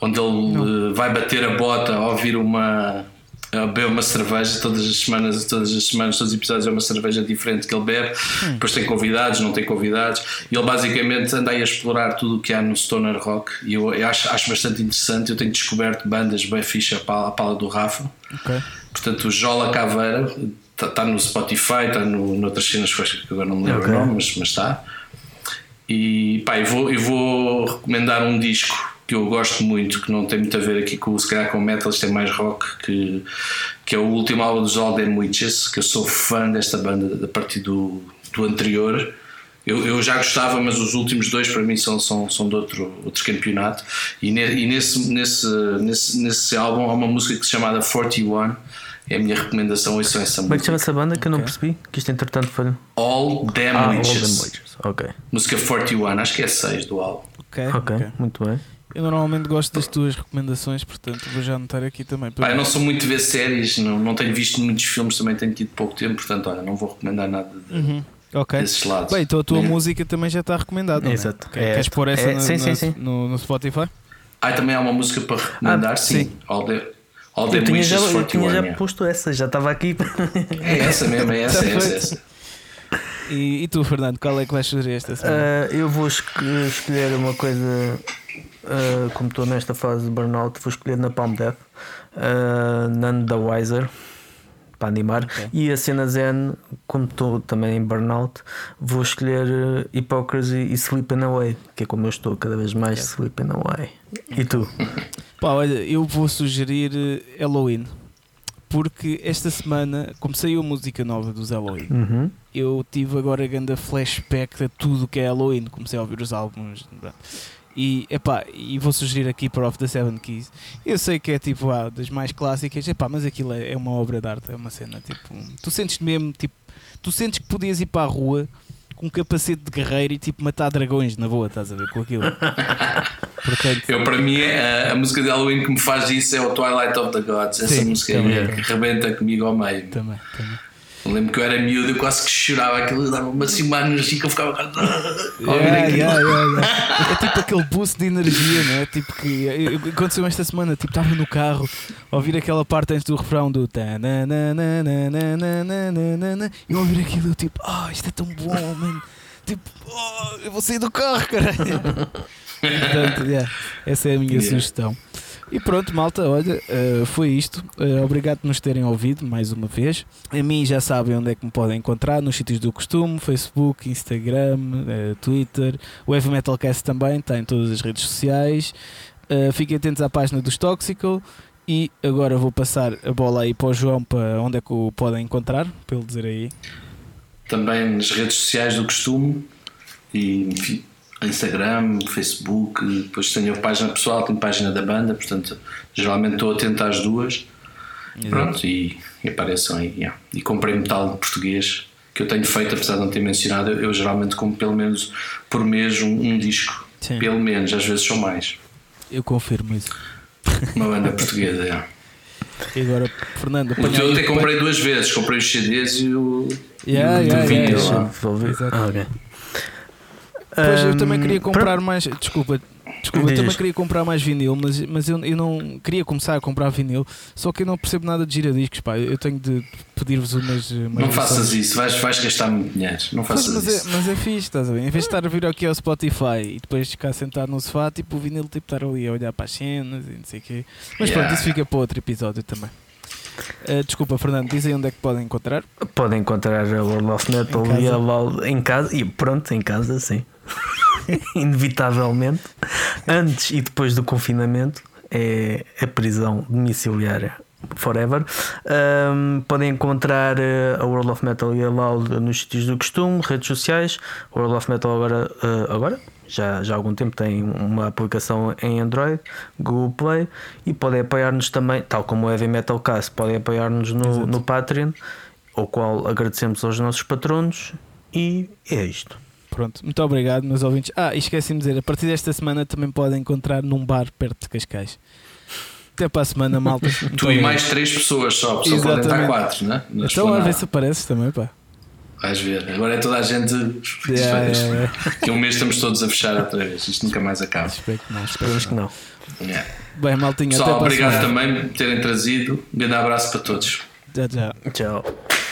onde ele eh, vai bater a bota ao ouvir uma. a beber uma cerveja todas as semanas, todas as semanas, todos os episódios é uma cerveja diferente que ele bebe, depois tem convidados, não tem convidados, e ele basicamente anda aí a explorar tudo o que há no Stoner Rock e eu, eu acho, acho bastante interessante. Eu tenho descoberto bandas bem fixe à pala, do Rafa. Ok. Portanto, o Jola Caveira está no Spotify, está no, noutras cenas que agora não me lembro Ok. o nome, mas, mas está. E pá, eu vou, eu vou recomendar um disco que eu gosto muito, que não tem muito a ver aqui com, se calhar com metal, isto é mais rock, que, que é o último álbum dos All Them Witches, que eu sou fã desta banda a partir do, do anterior. Eu, eu já gostava, mas os últimos dois para mim são, são, são de outro, outro campeonato. E, ne, e nesse, nesse, nesse, nesse álbum há uma música que se chama 41. É a minha recomendação, ouçam essa música. Como é que chama essa banda que eu não percebi? Que isto entretanto foi. All Them Ah, All Witches. Them Witches. Ok. Música 41, acho que é 6 do álbum. Ok, Ok, ok. muito bem. Eu normalmente gosto das tuas recomendações, portanto vou já anotar aqui também. Pá, eu não sou muito de ver séries, não, não tenho visto muitos filmes, também tenho tido pouco tempo, portanto, olha, não vou recomendar nada de- Uhum. Ok. desses lados. Bem, então a tua Nem- música também já está recomendada. não é? Exato. Ok, É Queres esta. pôr essa É, na- sim, na- sim, sim. No, no Spotify? Ah, também há uma música para recomendar, Ah, sim. sim. All the, All Eu tinha já, eu 41. tinha já posto essa, já estava aqui. É essa mesmo, é essa, é essa, é essa. E, e tu, Fernando, qual é que vais sugerir esta semana? Ah, eu vou esc- escolher uma coisa, ah, como estou nesta fase de burnout, vou escolher Napalm Death, uh, None the Wiser, para animar. Ok. E a cena Zen, como estou também em burnout, vou escolher uh, Hypocrisy e Sleeping Away, que é como eu estou cada vez mais Sleeping Away. E tu? Pá, olha, eu vou sugerir eh, Halloween. Porque esta semana, como saiu a música nova dos Halloween, Uhum. eu tive agora grande flashback de tudo que é Halloween. Comecei a ouvir os álbuns. E, epá, e vou sugerir aqui para Off the Seven Keys. Eu sei que é tipo ah, das mais clássicas, epá, mas aquilo é, é uma obra de arte, é uma cena. Tipo, tu sentes mesmo, tipo, tu sentes que podias ir para a rua com um capacete de guerreiro e tipo matar dragões na boa, estás a ver com aquilo. Portanto, Eu, para mim, a, a música de Halloween que me faz isso é o Twilight of the Gods. Essa Sim, música também, é, também. que rebenta comigo ao meio. também, também. Eu lembro que eu era miúdo, eu quase que chorava aquilo, dava-me assim uma energia que eu ficava. Yeah, yeah, yeah. É tipo aquele boost de energia, não é? Tipo que eu- eu- aconteceu esta semana, tipo, estava no carro a ouvir aquela parte antes do refrão do e ouvir aquilo, tipo, ah, isto é tão bom, mano. Tipo, oh, eu vou sair do carro, caralho. Portanto, yeah, essa é a minha Yeah. sugestão. E pronto, malta, olha, eh, foi isto. Eh, obrigado por nos terem ouvido mais uma vez. A mim já sabem onde é que me podem encontrar, nos sítios do costume, Facebook, Instagram, eh, Twitter. O Heavy Metalcast também está em todas as redes sociais. Fiquem atentos à página dos Toxical. E agora vou passar a bola aí para o João para onde é que o podem encontrar, ele dizer aí. Também nas redes sociais do costume, e, enfim, Instagram, Facebook, depois tenho a página pessoal, tenho a página da banda, portanto, geralmente estou atento às duas. Pronto, e, e apareçam aí. yeah. E comprei metal de português que eu tenho feito, apesar de não ter mencionado. Eu, eu geralmente compro pelo menos por mês um, um disco. Sim. Pelo menos, às vezes são mais. Eu confirmo isso. Uma banda portuguesa. yeah. E agora, Fernando, O teu até comprei duas vezes. Comprei os CDs e o. Yeah, e o yeah, do vinil yeah, lá. Vou ver. Exato. Ah, ok. Pois eu também queria pronto. comprar mais. Desculpa, desculpa, eu também queria comprar mais vinil, mas, mas eu, eu não queria começar a comprar vinil, só que eu não percebo nada de giradiscos, pá. Eu tenho de pedir-vos umas. umas Não faças isso, vais, vais gastar muito dinheiro. Não faças mas, é, isso. mas é fixe, estás a ver? Em vez de estar a vir aqui ao Spotify e depois ficar sentado no sofá, tipo o vinil, tipo estar ali a olhar para as cenas e não sei o quê. Mas Yeah. pronto, isso fica para outro episódio também. Ah, desculpa, Fernando, diz aí onde é que podem encontrar. Podem encontrar a World of Metal Em casa. e a LOL em casa e pronto, em casa sim. Inevitavelmente. Antes e depois do confinamento é a prisão domiciliária forever. Ahm, podem encontrar eh, a World of Metal e a LOL nos sítios do costume, redes sociais. A World of Metal agora, eh, agora já, já há algum tempo tem uma aplicação em Android, Google Play e podem apoiar-nos também, tal como o Heavy Metal Cast, podem apoiar-nos no, Exato. no Patreon, ao qual agradecemos aos nossos patronos e é isto. Pronto, muito obrigado, meus ouvintes. Ah, e esqueci-me de dizer, a partir desta semana também podem encontrar num bar perto de Cascais. Até para a semana, malta. Muito Tu e obrigado. mais três pessoas só, só podem estar quatro, né? Na Então a ver se apareces também, pá. Vais ver. Agora é toda a gente. Yeah, yeah, yeah. A um mês estamos todos a fechar outra vez. Isto nunca mais acaba. Espero que não. Esperamos que não. Yeah. Bem, maltinha, Pessoal, até para a obrigado também por terem trazido. Um grande abraço para todos. Tchau, tchau. Tchau.